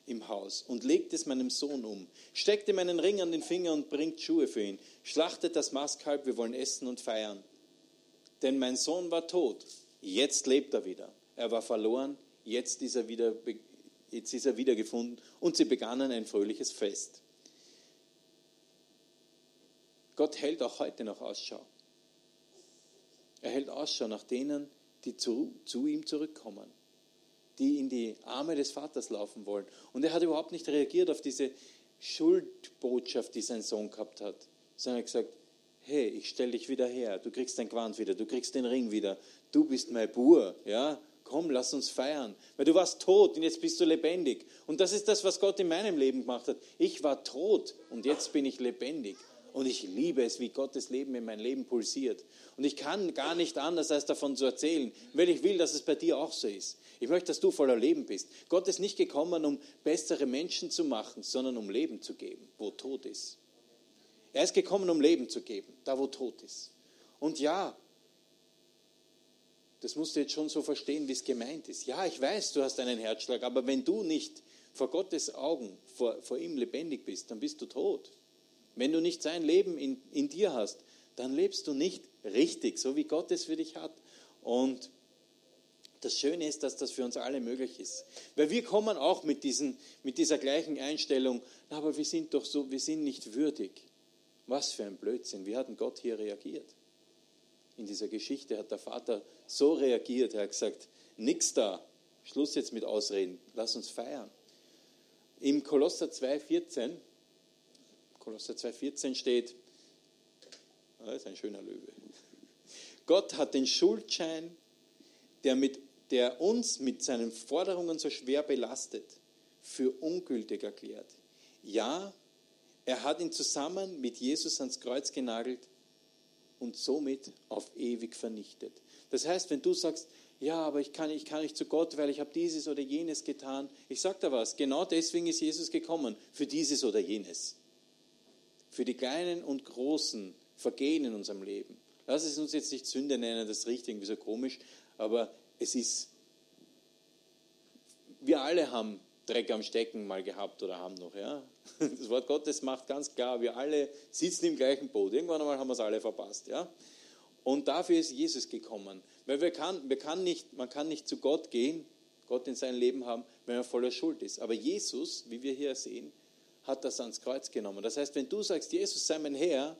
im Haus und legt es meinem Sohn um. Steckt ihm einen Ring an den Finger und bringt Schuhe für ihn. Schlachtet das Mastkalb, wir wollen essen und feiern. Denn mein Sohn war tot, jetzt lebt er wieder. Er war verloren, jetzt ist er wieder, jetzt ist er wiedergefunden und sie begannen ein fröhliches Fest. Gott hält auch heute noch Ausschau. Er hält Ausschau nach denen, die zu, zu ihm zurückkommen, die in die Arme des Vaters laufen wollen. Und er hat überhaupt nicht reagiert auf diese Schuldbotschaft, die sein Sohn gehabt hat, sondern er hat gesagt, hey, ich stelle dich wieder her, du kriegst dein Gewand wieder, du kriegst den Ring wieder, du bist mein Bur, ja, komm, lass uns feiern, weil du warst tot und jetzt bist du lebendig. Und das ist das, was Gott in meinem Leben gemacht hat. Ich war tot und jetzt bin ich lebendig. Und ich liebe es, wie Gottes Leben in mein Leben pulsiert. Und ich kann gar nicht anders, als davon zu erzählen, weil ich will, dass es bei dir auch so ist. Ich möchte, dass du voller Leben bist. Gott ist nicht gekommen, um bessere Menschen zu machen, sondern um Leben zu geben, wo Tod ist. Er ist gekommen, um Leben zu geben, da wo Tod ist. Und ja, das musst du jetzt schon so verstehen, wie es gemeint ist. Ja, ich weiß, du hast einen Herzschlag, aber wenn du nicht vor Gottes Augen vor, vor ihm lebendig bist, dann bist du tot. Wenn du nicht sein Leben in, in dir hast, dann lebst du nicht richtig, so wie Gott es für dich hat. Und das Schöne ist, dass das für uns alle möglich ist. Weil wir kommen auch mit, diesen, mit dieser gleichen Einstellung, aber wir sind doch so, wir sind nicht würdig. Was für ein Blödsinn. Wie hat denn Gott hier reagiert? In dieser Geschichte hat der Vater so reagiert, er hat gesagt, nix da, Schluss jetzt mit Ausreden, lass uns feiern. Im Kolosser 2,14, Kolosser 2,14 steht, das ist ein schöner Löwe. Gott hat den Schuldschein, der, mit, der uns mit seinen Forderungen so schwer belastet, für ungültig erklärt. Ja, er hat ihn zusammen mit Jesus ans Kreuz genagelt und somit auf ewig vernichtet. Das heißt, wenn du sagst, ja, aber ich kann, ich kann nicht zu Gott, weil ich habe dieses oder jenes getan. Ich sage da was, genau deswegen ist Jesus gekommen, für dieses oder jenes. Für die kleinen und großen Vergehen in unserem Leben. Lass es uns jetzt nicht Sünde nennen, das riecht irgendwie so komisch, aber es ist, wir alle haben Dreck am Stecken mal gehabt oder haben noch. Ja? Das Wort Gottes macht ganz klar, wir alle sitzen im gleichen Boot. Irgendwann einmal haben wir es alle verpasst. Ja? Und dafür ist Jesus gekommen. Weil wir kann, wir kann nicht, man kann nicht zu Gott gehen, Gott in sein Leben haben, wenn er voller Schuld ist. Aber Jesus, wie wir hier sehen, hat das ans Kreuz genommen. Das heißt, wenn du sagst, Jesus sei mein Herr,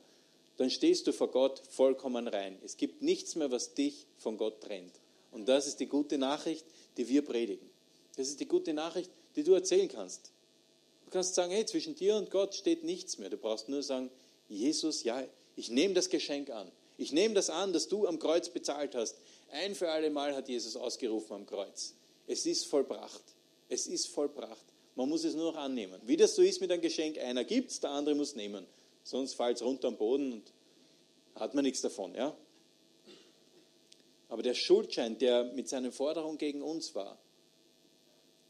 dann stehst du vor Gott vollkommen rein. Es gibt nichts mehr, was dich von Gott trennt. Und das ist die gute Nachricht, die wir predigen. Das ist die gute Nachricht, die du erzählen kannst. Du kannst sagen, hey, zwischen dir und Gott steht nichts mehr. Du brauchst nur sagen, Jesus, ja, ich nehme das Geschenk an. Ich nehme das an, das du am Kreuz bezahlt hast. Ein für alle Mal hat Jesus ausgerufen am Kreuz. Es ist vollbracht. Es ist vollbracht. Man muss es nur noch annehmen. Wie das so ist mit einem Geschenk, einer gibt es, der andere muss nehmen sonst fällt es runter am Boden und hat man nichts davon. Ja? Aber der Schuldschein, der mit seinen Forderungen gegen uns war,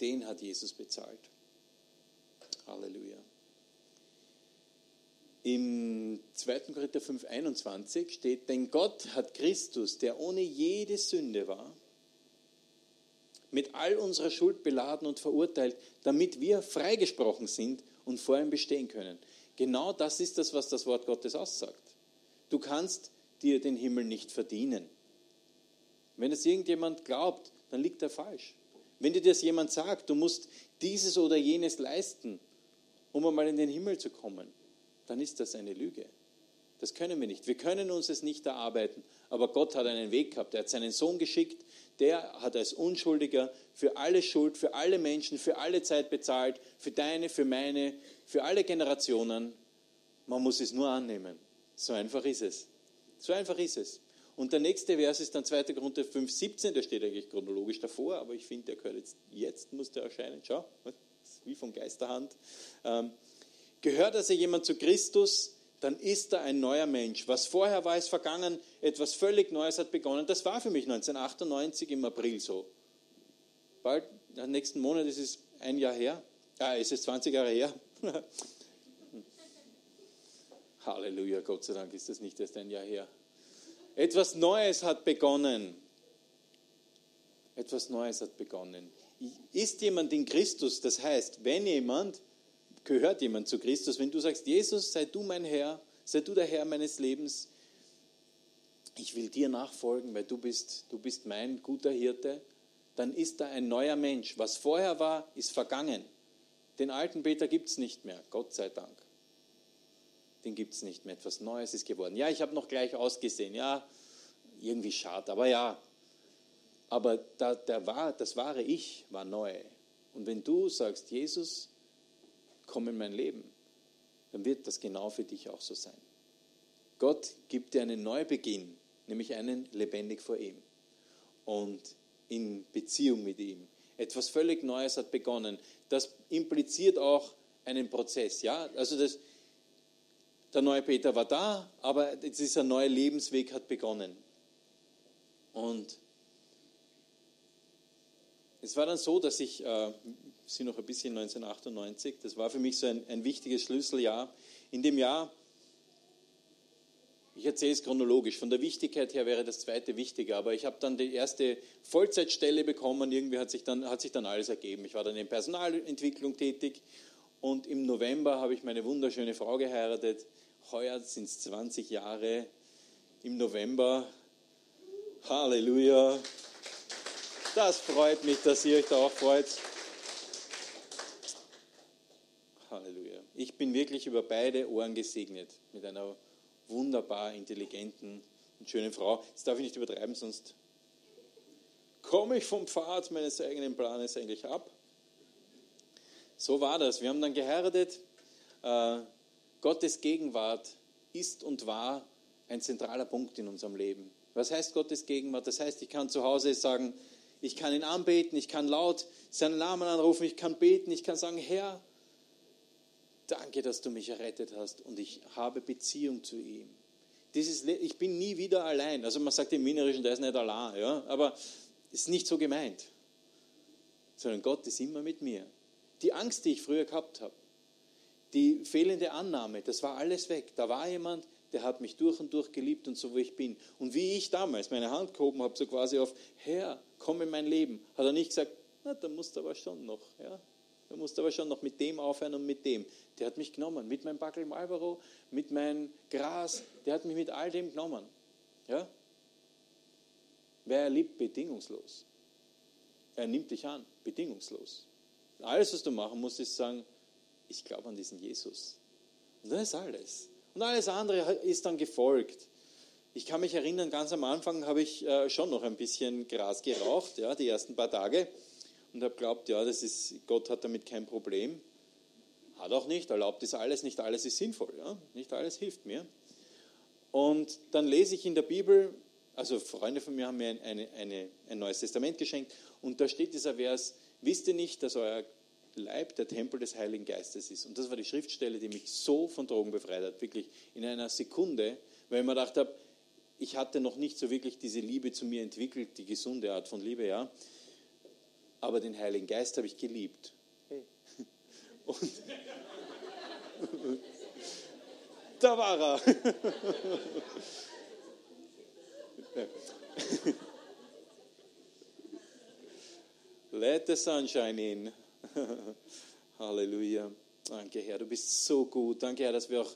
den hat Jesus bezahlt. Halleluja. Im 2. Korinther 5,21 steht, denn Gott hat Christus, der ohne jede Sünde war, mit all unserer Schuld beladen und verurteilt, damit wir freigesprochen sind und vor ihm bestehen können. Genau das ist das, was das Wort Gottes aussagt. Du kannst dir den Himmel nicht verdienen. Wenn es irgendjemand glaubt, dann liegt er falsch. Wenn dir das jemand sagt, du musst dieses oder jenes leisten, um einmal in den Himmel zu kommen, dann ist das eine Lüge. Das können wir nicht. Wir können uns es nicht erarbeiten. Aber Gott hat einen Weg gehabt. Er hat seinen Sohn geschickt. Der hat als Unschuldiger für alle Schuld, für alle Menschen, für alle Zeit bezahlt. Für deine, für meine, für alle Generationen. Man muss es nur annehmen. So einfach ist es. So einfach ist es. Und der nächste Vers ist dann 2. Korinther 5, 17, der steht eigentlich chronologisch davor, aber ich finde, der gehört jetzt, jetzt muss der erscheinen. Schau, wie von Geisterhand. Ähm, gehört also jemand zu Christus, dann ist er ein neuer Mensch. Was vorher war, ist vergangen, etwas völlig Neues hat begonnen. Das war für mich 1998 im April so. Bald, nächsten Monat ist es ein Jahr her. Ja, es ist 20 Jahre her. Halleluja, Gott sei Dank ist das nicht erst ein Jahr her. Etwas Neues hat begonnen. Etwas Neues hat begonnen. Ist jemand in Christus, das heißt, wenn jemand, gehört jemand zu Christus, wenn du sagst, Jesus, sei du mein Herr, sei du der Herr meines Lebens, ich will dir nachfolgen, weil du bist, du bist mein guter Hirte, dann ist da ein neuer Mensch. Was vorher war, ist vergangen. Den alten Peter gibt es nicht mehr, Gott sei Dank. Den gibt es nicht mehr. Etwas Neues ist geworden. Ja, ich habe noch gleich ausgesehen. Ja, irgendwie schade, aber ja. Aber da, der das wahre Ich war neu. Und wenn du sagst, Jesus, komm in mein Leben, dann wird das genau für dich auch so sein. Gott gibt dir einen Neubeginn, nämlich einen lebendig vor ihm und in Beziehung mit ihm. Etwas völlig Neues hat begonnen. Das impliziert auch einen Prozess. Ja? Also das, der neue Peter war da, aber dieser neue Lebensweg hat begonnen. Und es war dann so, dass ich, äh, sind noch ein bisschen 1998, das war für mich so ein, ein wichtiges Schlüsseljahr. In dem Jahr ich erzähle es chronologisch. Von der Wichtigkeit her wäre das zweite wichtiger, aber ich habe dann die erste Vollzeitstelle bekommen. Irgendwie hat sich, dann, hat sich dann alles ergeben. Ich war dann in Personalentwicklung tätig Und im November habe ich meine wunderschöne Frau geheiratet. Heuer sind es 20 Jahre. Im November. Halleluja. Das freut mich, dass ihr euch da auch freut. Halleluja. Ich bin wirklich über beide Ohren gesegnet mit einer wunderbar intelligenten und schönen Frau. Jetzt darf ich nicht übertreiben, sonst komme ich vom Pfad meines eigenen Planes eigentlich ab. So war das. Wir haben dann geheiratet. Äh, Gottes Gegenwart ist und war ein zentraler Punkt in unserem Leben. Was heißt Gottes Gegenwart? Das heißt, ich kann zu Hause sagen, ich kann ihn anbeten, ich kann laut seinen Namen anrufen, ich kann beten, ich kann sagen, Herr, danke, dass du mich errettet hast und ich habe Beziehung zu ihm. Dieses, ich bin nie wieder allein. Also man sagt im Wienerischen, der ist nicht allein, ja? aber ist nicht so gemeint, sondern Gott ist immer mit mir. Die Angst, die ich früher gehabt habe, die fehlende Annahme, das war alles weg. Da war jemand, der hat mich durch und durch geliebt und so wie ich bin. Und wie ich damals meine Hand gehoben habe, so quasi auf, Herr, komm in mein Leben, hat er nicht gesagt, na, da musst du aber schon noch, ja. Da musst du aber schon noch mit dem aufhören und mit dem. Der hat mich genommen, mit meinem Backel Marlboro, mit meinem Gras, der hat mich mit all dem genommen. Ja? Wer er liebt, bedingungslos. Er nimmt dich an, bedingungslos. Alles, was du machen musst, ist sagen, ich glaube an diesen Jesus. Und das ist alles. Und alles andere ist dann gefolgt. Ich kann mich erinnern, ganz am Anfang habe ich äh, schon noch ein bisschen Gras geraucht, ja, die ersten paar Tage, und habe geglaubt, ja, das ist, Gott hat damit kein Problem. Hat auch nicht, erlaubt ist alles, nicht alles ist sinnvoll, ja? nicht alles hilft mir. Und dann lese ich in der Bibel, also Freunde von mir haben mir ein, eine, eine, ein neues Testament geschenkt, und da steht dieser Vers, wisst ihr nicht, dass euer Leib der Tempel des Heiligen Geistes ist. Und das war die Schriftstelle, die mich so von Drogen befreit hat, wirklich in einer Sekunde, weil ich mir gedacht habe, ich hatte noch nicht so wirklich diese Liebe zu mir entwickelt, die gesunde Art von Liebe, ja. Aber den Heiligen Geist habe ich geliebt. Hey. Und da war er. Let the sunshine in. Halleluja. Danke, Herr, du bist so gut. Danke, Herr, dass wir auch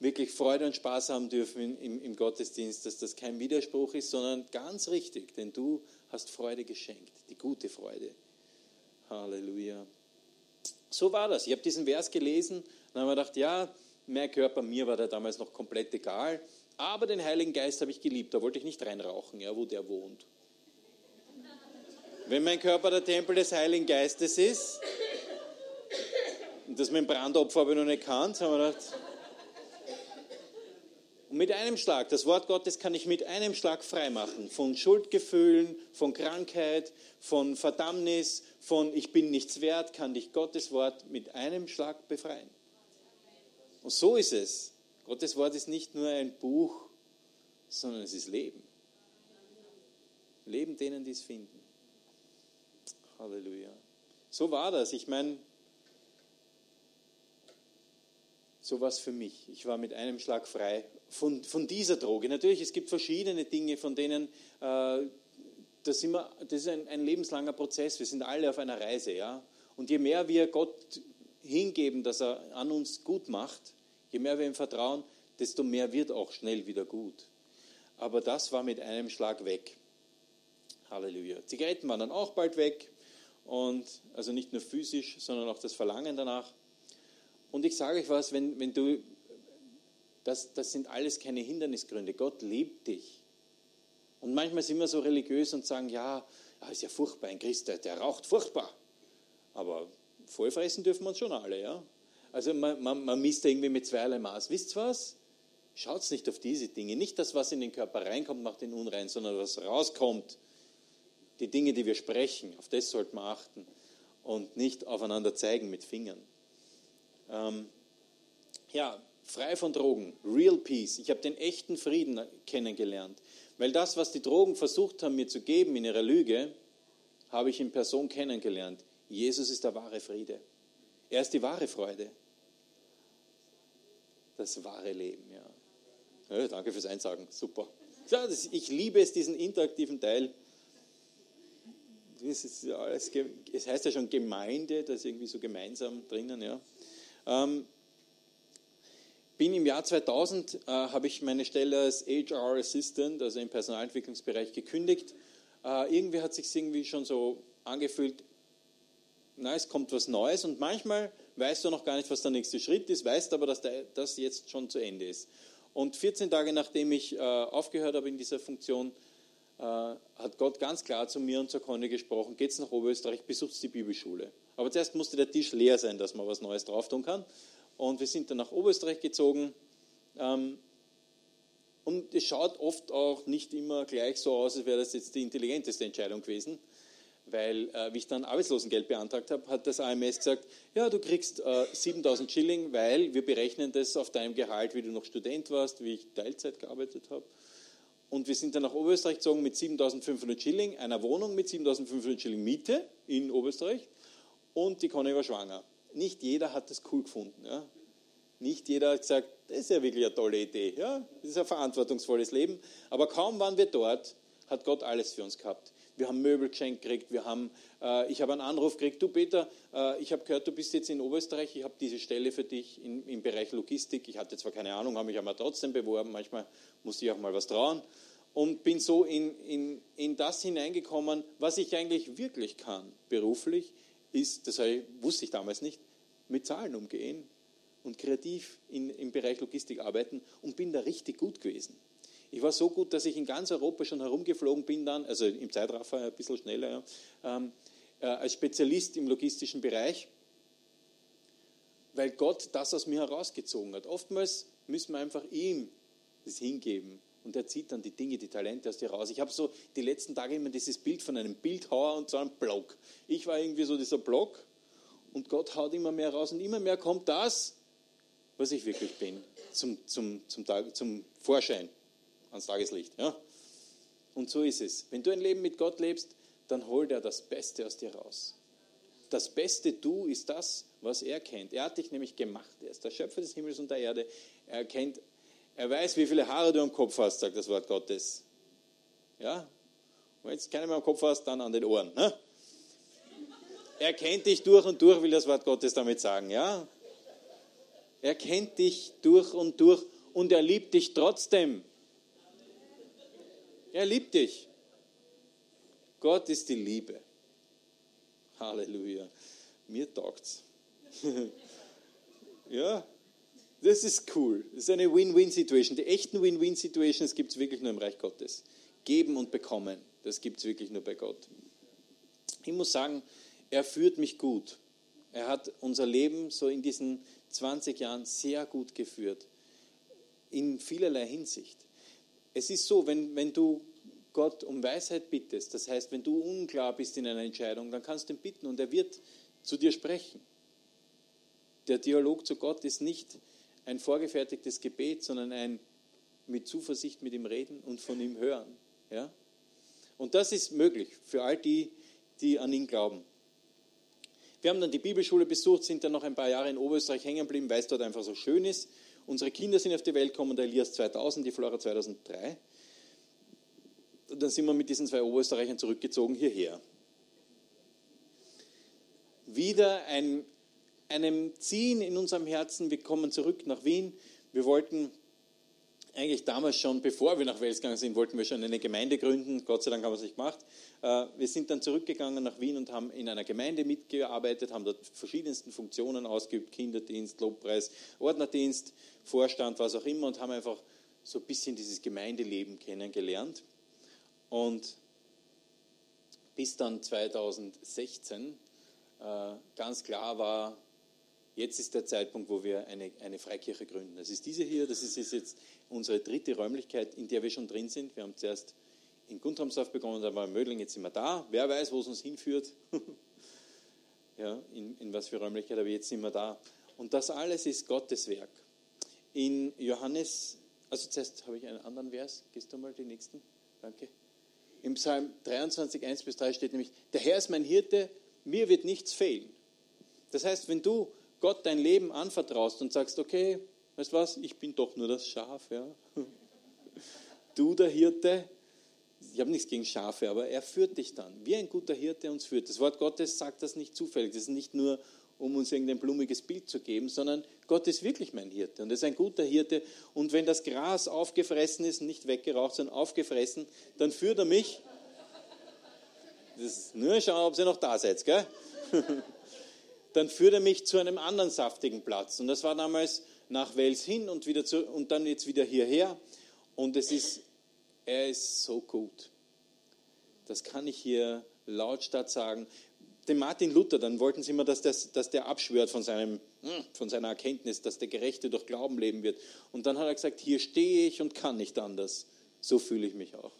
wirklich Freude und Spaß haben dürfen im, im, Gottesdienst, dass das kein Widerspruch ist, sondern ganz richtig, denn du hast Freude geschenkt, die gute Freude. Halleluja. So war das. Ich habe diesen Vers gelesen und habe mir gedacht, ja, mein Körper, mir war der damals noch komplett egal, aber den Heiligen Geist habe ich geliebt. Da wollte ich nicht reinrauchen, ja, wo der wohnt. Wenn mein Körper der Tempel des Heiligen Geistes ist, und das mit dem Brandopfer habe ich noch nicht gekannt, haben wir gedacht, und mit einem Schlag, das Wort Gottes kann ich mit einem Schlag freimachen von Schuldgefühlen, von Krankheit, von Verdammnis, von ich bin nichts wert, kann dich Gottes Wort mit einem Schlag befreien. Und so ist es. Gottes Wort ist nicht nur ein Buch, sondern es ist Leben. Leben denen, die es finden. Halleluja. So war das. Ich meine, so war es für mich. Ich war mit einem Schlag frei von, von dieser Droge. Natürlich, es gibt verschiedene Dinge, von denen äh, das, immer, das ist ein, ein, lebenslanger Prozess. Wir sind alle auf einer Reise. Ja? Und je mehr wir Gott hingeben, dass er an uns gut macht, je mehr wir ihm vertrauen, desto mehr wird auch schnell wieder gut. Aber das war mit einem Schlag weg. Halleluja. Zigaretten waren dann auch bald weg. Und also nicht nur physisch, sondern auch das Verlangen danach. Und ich sage euch was, wenn, wenn du, das, das sind alles keine Hindernisgründe. Gott liebt dich. Und manchmal sind wir so religiös und sagen, ja, ist ja furchtbar, ein Christ, der, der raucht furchtbar. Aber vollfressen dürfen wir uns schon alle, ja. Also man, man, man misst irgendwie mit zweierlei Maß. Wisst ihr was? Schaut nicht auf diese Dinge. Nicht das, was in den Körper reinkommt, macht ihn unrein, sondern was rauskommt, die Dinge, die wir sprechen, auf das sollten wir achten und nicht aufeinander zeigen mit Fingern. Ähm, ja, frei von Drogen, Real Peace. Ich habe den echten Frieden kennengelernt, weil das, was die Drogen versucht haben, mir zu geben in ihrer Lüge, habe ich in Person kennengelernt. Jesus ist der wahre Friede. Er ist die wahre Freude. Das wahre Leben, ja. ja danke fürs Einsagen, super. Ja, das, ich liebe es, diesen interaktiven Teil es heißt ja schon Gemeinde, das ist irgendwie so gemeinsam drinnen, ja. Ähm, bin im Jahr 2000, äh, habe ich meine Stelle als HR Assistant, also im Personalentwicklungsbereich, gekündigt. Äh, irgendwie hat sich irgendwie schon so angefühlt, na, es kommt was Neues und manchmal weißt du noch gar nicht, was der nächste Schritt ist, weißt aber, dass der, das jetzt schon zu Ende ist. Und 14 Tage nachdem ich äh, aufgehört habe in dieser Funktion, äh, hat Gott ganz klar zu mir und zur Conny gesprochen, geht's nach Oberösterreich, besucht die Bibelschule. Aber zuerst musste der Tisch leer sein, dass man was Neues drauf tun kann. Und wir sind dann nach Oberösterreich gezogen. Ähm, und es schaut oft auch nicht immer gleich so aus, als wäre das jetzt die intelligenteste Entscheidung gewesen weil äh, wie ich dann Arbeitslosengeld beantragt habe, hat das AMS gesagt, ja, du kriegst äh, 7000 Schilling, weil wir berechnen das auf deinem Gehalt, wie du noch Student warst, wie ich Teilzeit gearbeitet habe. Und wir sind dann nach Oberösterreich gezogen mit 7500 Schilling, einer Wohnung mit 7500 Schilling Miete in Oberösterreich und die Conny war schwanger. Nicht jeder hat das cool gefunden. Ja? Nicht jeder hat gesagt, das ist ja wirklich eine tolle Idee. Ja? Das ist ein verantwortungsvolles Leben. Aber kaum waren wir dort, hat Gott alles für uns gehabt wir haben Möbel geschenkt gekriegt, wir haben, äh, ich habe einen Anruf gekriegt, du Peter, äh, ich habe gehört, du bist jetzt in Oberösterreich, ich habe diese Stelle für dich in, im Bereich Logistik. Ich hatte zwar keine Ahnung, habe mich aber trotzdem beworben, manchmal muss ich auch mal was trauen und bin so in, in, in das hineingekommen, was ich eigentlich wirklich kann, beruflich, ist, das wusste ich damals nicht, mit Zahlen umgehen und kreativ in, im Bereich Logistik arbeiten und bin da richtig gut gewesen. Ich war so gut, dass ich in ganz Europa schon herumgeflogen bin dann, also im Zeitraffer ein bisschen schneller, ähm, äh, als Spezialist im logistischen Bereich, weil Gott das aus mir herausgezogen hat. Oftmals müssen wir einfach ihm das hingeben und er zieht dann die Dinge, die Talente aus dir raus. Ich habe so die letzten Tage immer dieses Bild von einem Bildhauer und so einem Block. Ich war irgendwie so dieser Block und Gott haut immer mehr raus und immer mehr kommt das, was ich wirklich bin, zum, zum, zum, Tag, zum Vorschein ans Tageslicht. Ja? Und so ist es. Wenn du ein Leben mit Gott lebst, dann holt er das Beste aus dir raus. Das beste Du ist das, was er kennt. Er hat dich nämlich gemacht. Er ist der Schöpfer des Himmels und der Erde. Er kennt, er weiß, wie viele Haare du am Kopf hast, sagt das Wort Gottes. Ja? Wenn du keine mehr am Kopf hast, dann an den Ohren. Ne? Er kennt dich durch und durch, will das Wort Gottes damit sagen. Ja? Er kennt dich durch und durch und er liebt dich trotzdem. Er liebt dich. Gott ist die Liebe. Halleluja. Mir taugt's. ja, das ist cool. Das ist eine Win-Win-Situation. Die echten Win-Win-Situations gibt es wirklich nur im Reich Gottes. Geben und bekommen, das gibt es wirklich nur bei Gott. Ich muss sagen, er führt mich gut. Er hat unser Leben so in diesen 20 Jahren sehr gut geführt. In vielerlei Hinsicht. Es ist so, wenn, wenn du Gott um Weisheit bittest, das heißt, wenn du unklar bist in einer Entscheidung, dann kannst du ihn bitten und er wird zu dir sprechen. Der Dialog zu Gott ist nicht ein vorgefertigtes Gebet, sondern ein mit Zuversicht mit ihm reden und von ihm hören. Ja? Und das ist möglich für all die, die an ihn glauben. Wir haben dann die Bibelschule besucht, sind dann noch ein paar Jahre in Oberösterreich hängen geblieben, weil es dort einfach so schön ist. Unsere Kinder sind auf die Welt gekommen, der Elias 2000, die Flora 2003. Und dann sind wir mit diesen zwei Oberösterreichern zurückgezogen hierher. Wieder ein, einem Ziehen in unserem Herzen, wir kommen zurück nach Wien. Wir wollten eigentlich damals schon, bevor wir nach Wels gegangen sind, wollten wir schon eine Gemeinde gründen. Gott sei Dank haben wir es nicht gemacht. Äh, wir sind dann zurückgegangen nach Wien und haben in einer Gemeinde mitgearbeitet, haben dort verschiedensten Funktionen ausgeübt, Kinderdienst, Lobpreis, Ordnerdienst, Vorstand, was auch immer und haben einfach so ein bisschen dieses Gemeindeleben kennengelernt. Und bis dann 2016 äh, ganz klar war, jetzt ist der Zeitpunkt, wo wir eine, eine Freikirche gründen. Das ist diese hier, das ist, jetzt unsere dritte Räumlichkeit, in der wir schon drin sind. Wir haben zuerst in Guntramsdorf begonnen, dann war in Mödling, jetzt sind wir da. Wer weiß, wo es uns hinführt. ja, in, in was für Räumlichkeit, aber jetzt sind wir da. Und das alles ist Gottes Werk. In Johannes, also zuerst habe ich einen anderen Vers, gehst du mal die nächsten? Danke. Im Psalm 23, 1 bis 3 steht nämlich, der Herr ist mein Hirte, mir wird nichts fehlen. Das heißt, wenn du Gott dein Leben anvertraust und sagst, okay, weißt du was, ich bin doch nur das Schaf, ja. Du, der Hirte, ich habe nichts gegen Schafe, aber er führt dich dann, wie ein guter Hirte uns führt. Das Wort Gottes sagt das nicht zufällig, das ist nicht nur um uns irgendein blumiges Bild zu geben, sondern Gott ist wirklich mein Hirte und er ist ein guter Hirte. Und wenn das Gras aufgefressen ist, nicht weggeraucht, sondern aufgefressen, dann führt er mich. Das ist nur schauen, ob ihr noch da seid, gell? dann führt er mich zu einem anderen saftigen Platz. Und das war damals nach Wels hin und, wieder zu, und dann jetzt wieder hierher. Und es ist, er ist so gut. Das kann ich hier lautstark sagen. Dem Martin Luther, dann wollten sie immer, dass, das, dass der abschwört von, seinem, hm, von seiner Erkenntnis, dass der Gerechte durch Glauben leben wird. Und dann hat er gesagt, hier stehe ich und kann nicht anders. So fühle ich mich auch.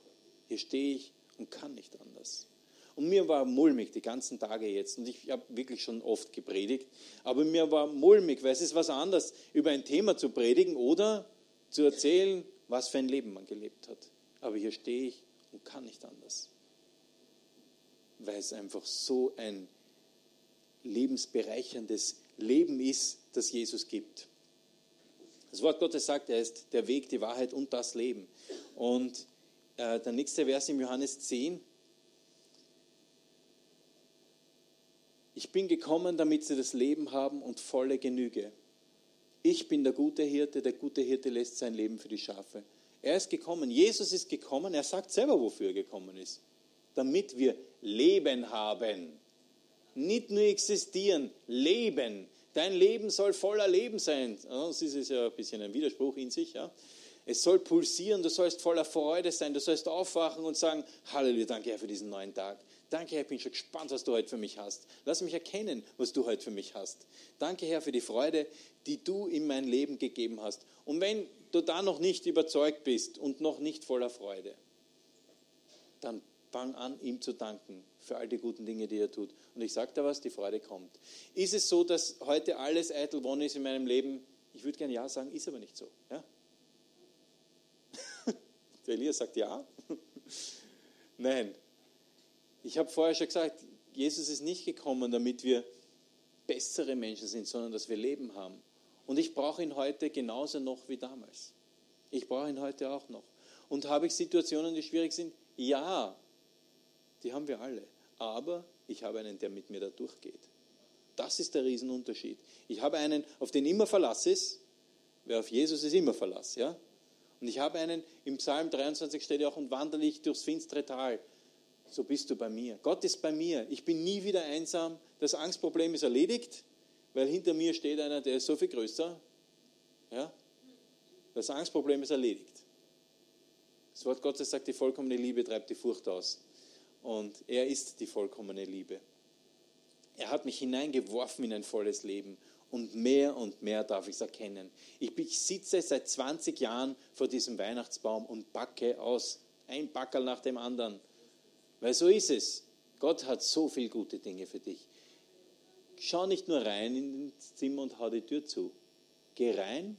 Hier stehe ich und kann nicht anders. Und mir war mulmig die ganzen Tage jetzt. Und ich habe wirklich schon oft gepredigt. Aber mir war mulmig, weil es ist was anderes, über ein Thema zu predigen oder zu erzählen, was für ein Leben man gelebt hat. Aber hier stehe ich und kann nicht anders. Weil es einfach so ein lebensbereicherndes Leben ist, das Jesus gibt. Das Wort Gottes sagt, er ist der Weg, die Wahrheit und das Leben. Und äh, der nächste Vers im Johannes 10, Ich bin gekommen, damit sie das Leben haben und volle Genüge. Ich bin der gute Hirte, der gute Hirte lässt sein Leben für die Schafe. Er ist gekommen, Jesus ist gekommen, er sagt selber, wofür er gekommen ist. Damit wir Leben haben. Nicht nur existieren, leben. Dein Leben soll voller Leben sein. Das ist ja ein bisschen ein Widerspruch in sich. Ja? Es soll pulsieren, du sollst voller Freude sein, du sollst aufwachen und sagen, Halleluja, danke Herr für diesen neuen Tag. Danke, Herr, ich bin schon gespannt, was du heute für mich hast. Lass mich erkennen, was du heute für mich hast. Danke, Herr, für die Freude, die du in mein Leben gegeben hast. Und wenn du da noch nicht überzeugt bist und noch nicht voller Freude, dann fang an, ihm zu danken für all die guten Dinge, die er tut. Und ich sage dir was, die Freude kommt. Ist es so, dass heute alles eitel Wonne ist in meinem Leben? Ich würde gerne Ja sagen, ist aber nicht so. Ja? Der Elias sagt Ja. Nein, ich habe vorher schon gesagt, Jesus ist nicht gekommen, damit wir bessere Menschen sind, sondern dass wir Leben haben. Und ich brauche ihn heute genauso noch wie damals. Ich brauche ihn heute auch noch. Und habe ich Situationen, die schwierig sind? Ja, die haben wir alle. Aber ich habe einen, der mit mir da durchgeht. Das ist der Riesenunterschied. Ich habe einen, auf den immer Verlass ist. Wer auf Jesus ist, immer Verlass. Ja? Und ich habe einen, im Psalm 23 steht ja auch, und wandere ich durchs finstere Tal so bist du bei mir. Gott ist bei mir. Ich bin nie wieder einsam. Das Angstproblem ist erledigt, weil hinter mir steht einer, der ist so viel größer. Ja? Das Angstproblem ist erledigt. Das Wort Gottes sagt, die vollkommene Liebe treibt die Furcht aus. Und er ist die vollkommene Liebe. Er hat mich hineingeworfen in ein volles Leben. Und mehr und mehr darf ich es erkennen. Ich, sitze seit 20 Jahren vor diesem Weihnachtsbaum und backe aus. Ein Backerl nach dem anderen. Weil so ist es. Gott hat so viele gute Dinge für dich. Schau nicht nur rein ins Zimmer und hau die Tür zu. Geh rein.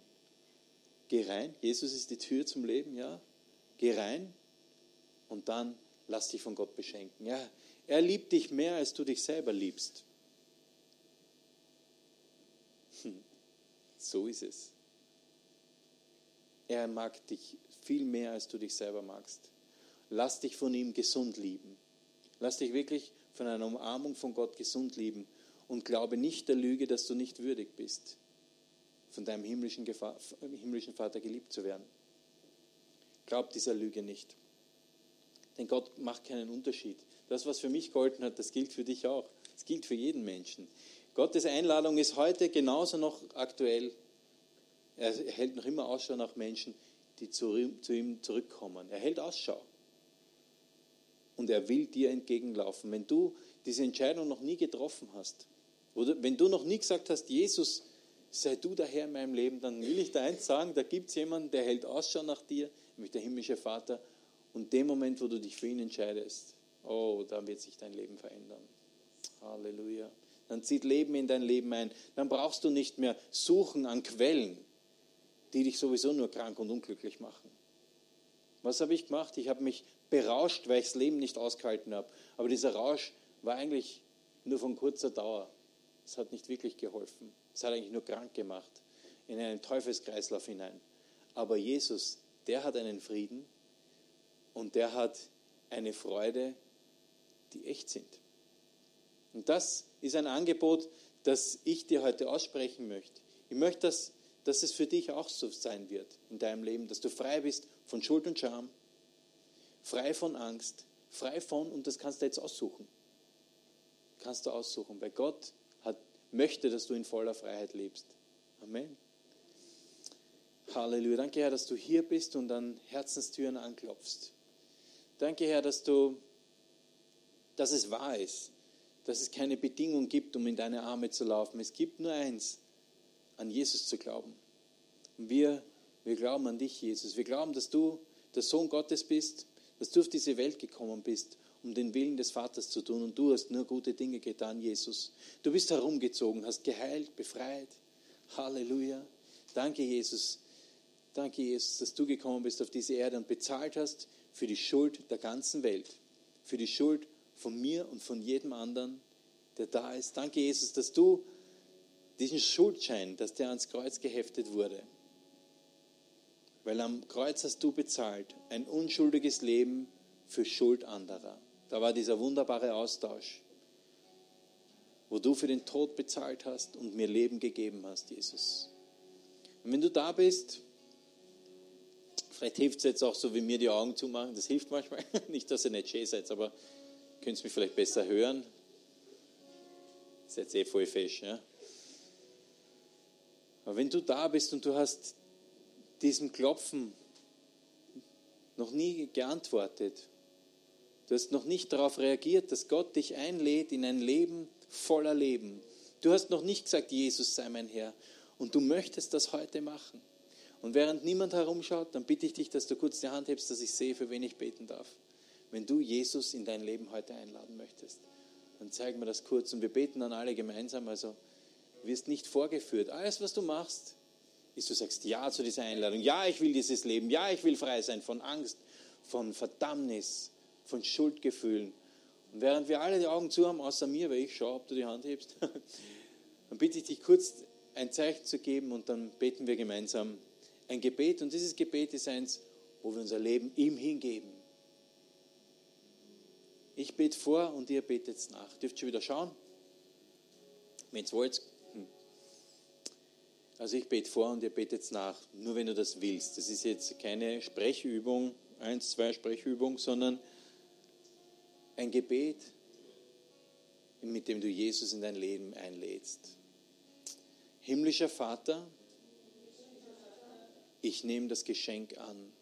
Geh rein. Jesus ist die Tür zum Leben, ja. Geh rein und dann lass dich von Gott beschenken. Ja, er liebt dich mehr, als du dich selber liebst. Hm. So ist es. Er mag dich viel mehr, als du dich selber magst. Lass dich von ihm gesund lieben. Lass dich wirklich von einer Umarmung von Gott gesund lieben und glaube nicht der Lüge, dass du nicht würdig bist, von deinem himmlischen, Gefahr, himmlischen Vater geliebt zu werden. Glaub dieser Lüge nicht. Denn Gott macht keinen Unterschied. Das, was für mich geholfen hat, das gilt für dich auch. Das gilt für jeden Menschen. Gottes Einladung ist heute genauso noch aktuell. Er hält noch immer Ausschau nach Menschen, die zu, zu ihm zurückkommen. Er hält Ausschau und er will dir entgegenlaufen. Wenn du diese Entscheidung noch nie getroffen hast, oder wenn du noch nie gesagt hast, Jesus, sei du der Herr in meinem Leben, dann will ich dir eins sagen, da gibt es jemanden, der hält Ausschau nach dir, nämlich der himmlische Vater. Und dem Moment, wo du dich für ihn entscheidest, oh, dann wird sich dein Leben verändern. Halleluja. Dann zieht Leben in dein Leben ein. Dann brauchst du nicht mehr suchen an Quellen, die dich sowieso nur krank und unglücklich machen. Was habe ich gemacht? Ich habe mich berauscht, weil ich das Leben nicht ausgehalten habe. Aber dieser Rausch war eigentlich nur von kurzer Dauer. Es hat nicht wirklich geholfen. Es hat eigentlich nur krank gemacht, in einen Teufelskreislauf hinein. Aber Jesus, der hat einen Frieden und der hat eine Freude, die echt sind. Und das ist ein Angebot, das ich dir heute aussprechen möchte. Ich möchte, dass, dass es für dich auch so sein wird in deinem Leben, dass du frei bist von Schuld und Scham, frei von Angst, frei von, und das kannst du jetzt aussuchen. Kannst du aussuchen, weil Gott hat, möchte, dass du in voller Freiheit lebst. Amen. Halleluja. Danke, Herr, dass du hier bist und an Herzenstüren anklopfst. Danke, Herr, dass du, dass es wahr ist, dass es keine Bedingung gibt, um in deine Arme zu laufen. Es gibt nur eins, an Jesus zu glauben. Und wir, wir glauben an dich, Jesus. Wir glauben, dass du der Sohn Gottes bist, dass du auf diese Welt gekommen bist, um den Willen des Vaters zu tun. Und du hast nur gute Dinge getan, Jesus. Du bist herumgezogen, hast geheilt, befreit. Halleluja. Danke, Jesus. Danke, Jesus, dass du gekommen bist auf diese Erde und bezahlt hast für die Schuld der ganzen Welt. Für die Schuld von mir und von jedem anderen, der da ist. Danke, Jesus, dass du diesen Schuldschein, dass der ans Kreuz geheftet wurde, weil am Kreuz hast du bezahlt ein unschuldiges Leben für Schuld anderer. Da war dieser wunderbare Austausch, wo du für den Tod bezahlt hast und mir Leben gegeben hast, Jesus. Und wenn du da bist, vielleicht hilft es jetzt auch so, wie mir die Augen zumachen, das hilft manchmal. Nicht, dass ihr nicht schön seid, aber könnt ihr mich vielleicht besser hören. Seid eh voll fest, ja? Aber wenn du da bist und du hast diesem Klopfen noch nie geantwortet. Du hast noch nicht darauf reagiert, dass Gott dich einlädt in ein Leben voller Leben. Du hast noch nicht gesagt, Jesus sei mein Herr. Und du möchtest das heute machen. Und während niemand herumschaut, dann bitte ich dich, dass du kurz die Hand hebst, dass ich sehe, für wen ich beten darf. Wenn du Jesus in dein Leben heute einladen möchtest, dann zeig mir das kurz. Und wir beten dann alle gemeinsam. Also wirst nicht vorgeführt. Alles, was du machst, ist, du sagst Ja zu dieser Einladung. Ja, ich will dieses Leben. Ja, ich will frei sein von Angst, von Verdammnis, von Schuldgefühlen. Und während wir alle die Augen zu haben, außer mir, weil ich schaue, ob du die Hand hebst, dann bitte ich dich kurz ein Zeichen zu geben und dann beten wir gemeinsam ein Gebet. Und dieses Gebet ist eins, wo wir unser Leben ihm hingeben. Ich bete vor und ihr betet nach. Dürft ihr wieder schauen? Wenn ihr wollt, also ich bete vor und ihr betet nach, nur wenn du das willst. Das ist jetzt keine Sprechübung, eins, zwei Sprechübung, sondern ein Gebet, mit dem du Jesus in dein Leben einlädst. Himmlischer Vater, ich nehme das Geschenk an.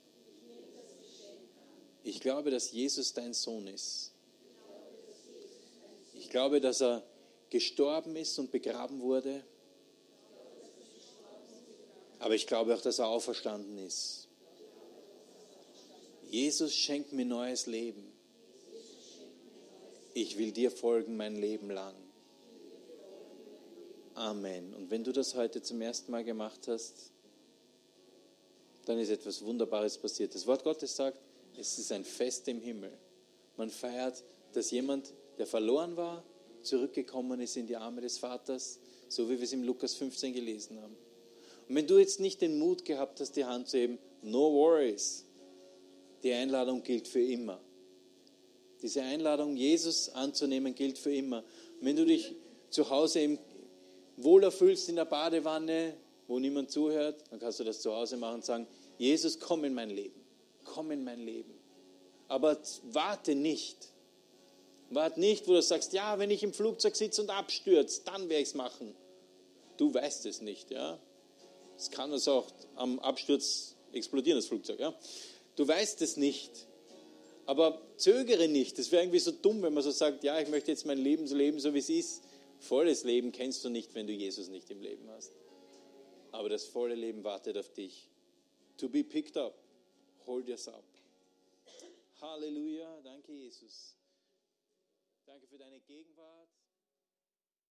Ich glaube, dass Jesus dein Sohn ist. Ich glaube, dass er gestorben ist und begraben wurde aber ich glaube auch, dass er auferstanden ist. Jesus schenkt mir neues Leben. Ich will dir folgen mein Leben lang. Amen. Und wenn du das heute zum ersten Mal gemacht hast, dann ist etwas Wunderbares passiert. Das Wort Gottes sagt, es ist ein Fest im Himmel. Man feiert, dass jemand, der verloren war, zurückgekommen ist in die Arme des Vaters, so wie wir es im Lukas 15 gelesen haben. Und wenn du jetzt nicht den Mut gehabt hast, die Hand zu heben, no worries. Die Einladung gilt für immer. Diese Einladung, Jesus anzunehmen, gilt für immer. Und wenn du dich zu Hause im wohler fühlst in der Badewanne, wo niemand zuhört, dann kannst du das zu Hause machen und sagen, Jesus, komm in mein Leben. Komm in mein Leben. Aber warte nicht. Warte nicht, wo du sagst, ja, wenn ich im Flugzeug sitze und abstürze, dann werde ich es machen. Du weißt es nicht, ja. Es kann also auch am Absturz explodieren, das Flugzeug. Ja? Du weißt es nicht, aber zögere nicht. Das wäre irgendwie so dumm, wenn man so sagt, ja, ich möchte jetzt mein Leben so leben, so wie es ist. Volles Leben kennst du nicht, wenn du Jesus nicht im Leben hast. Aber das volle Leben wartet auf dich. To be picked up. Hold yours up. Halleluja. Danke, Jesus. Danke für deine Gegenwart.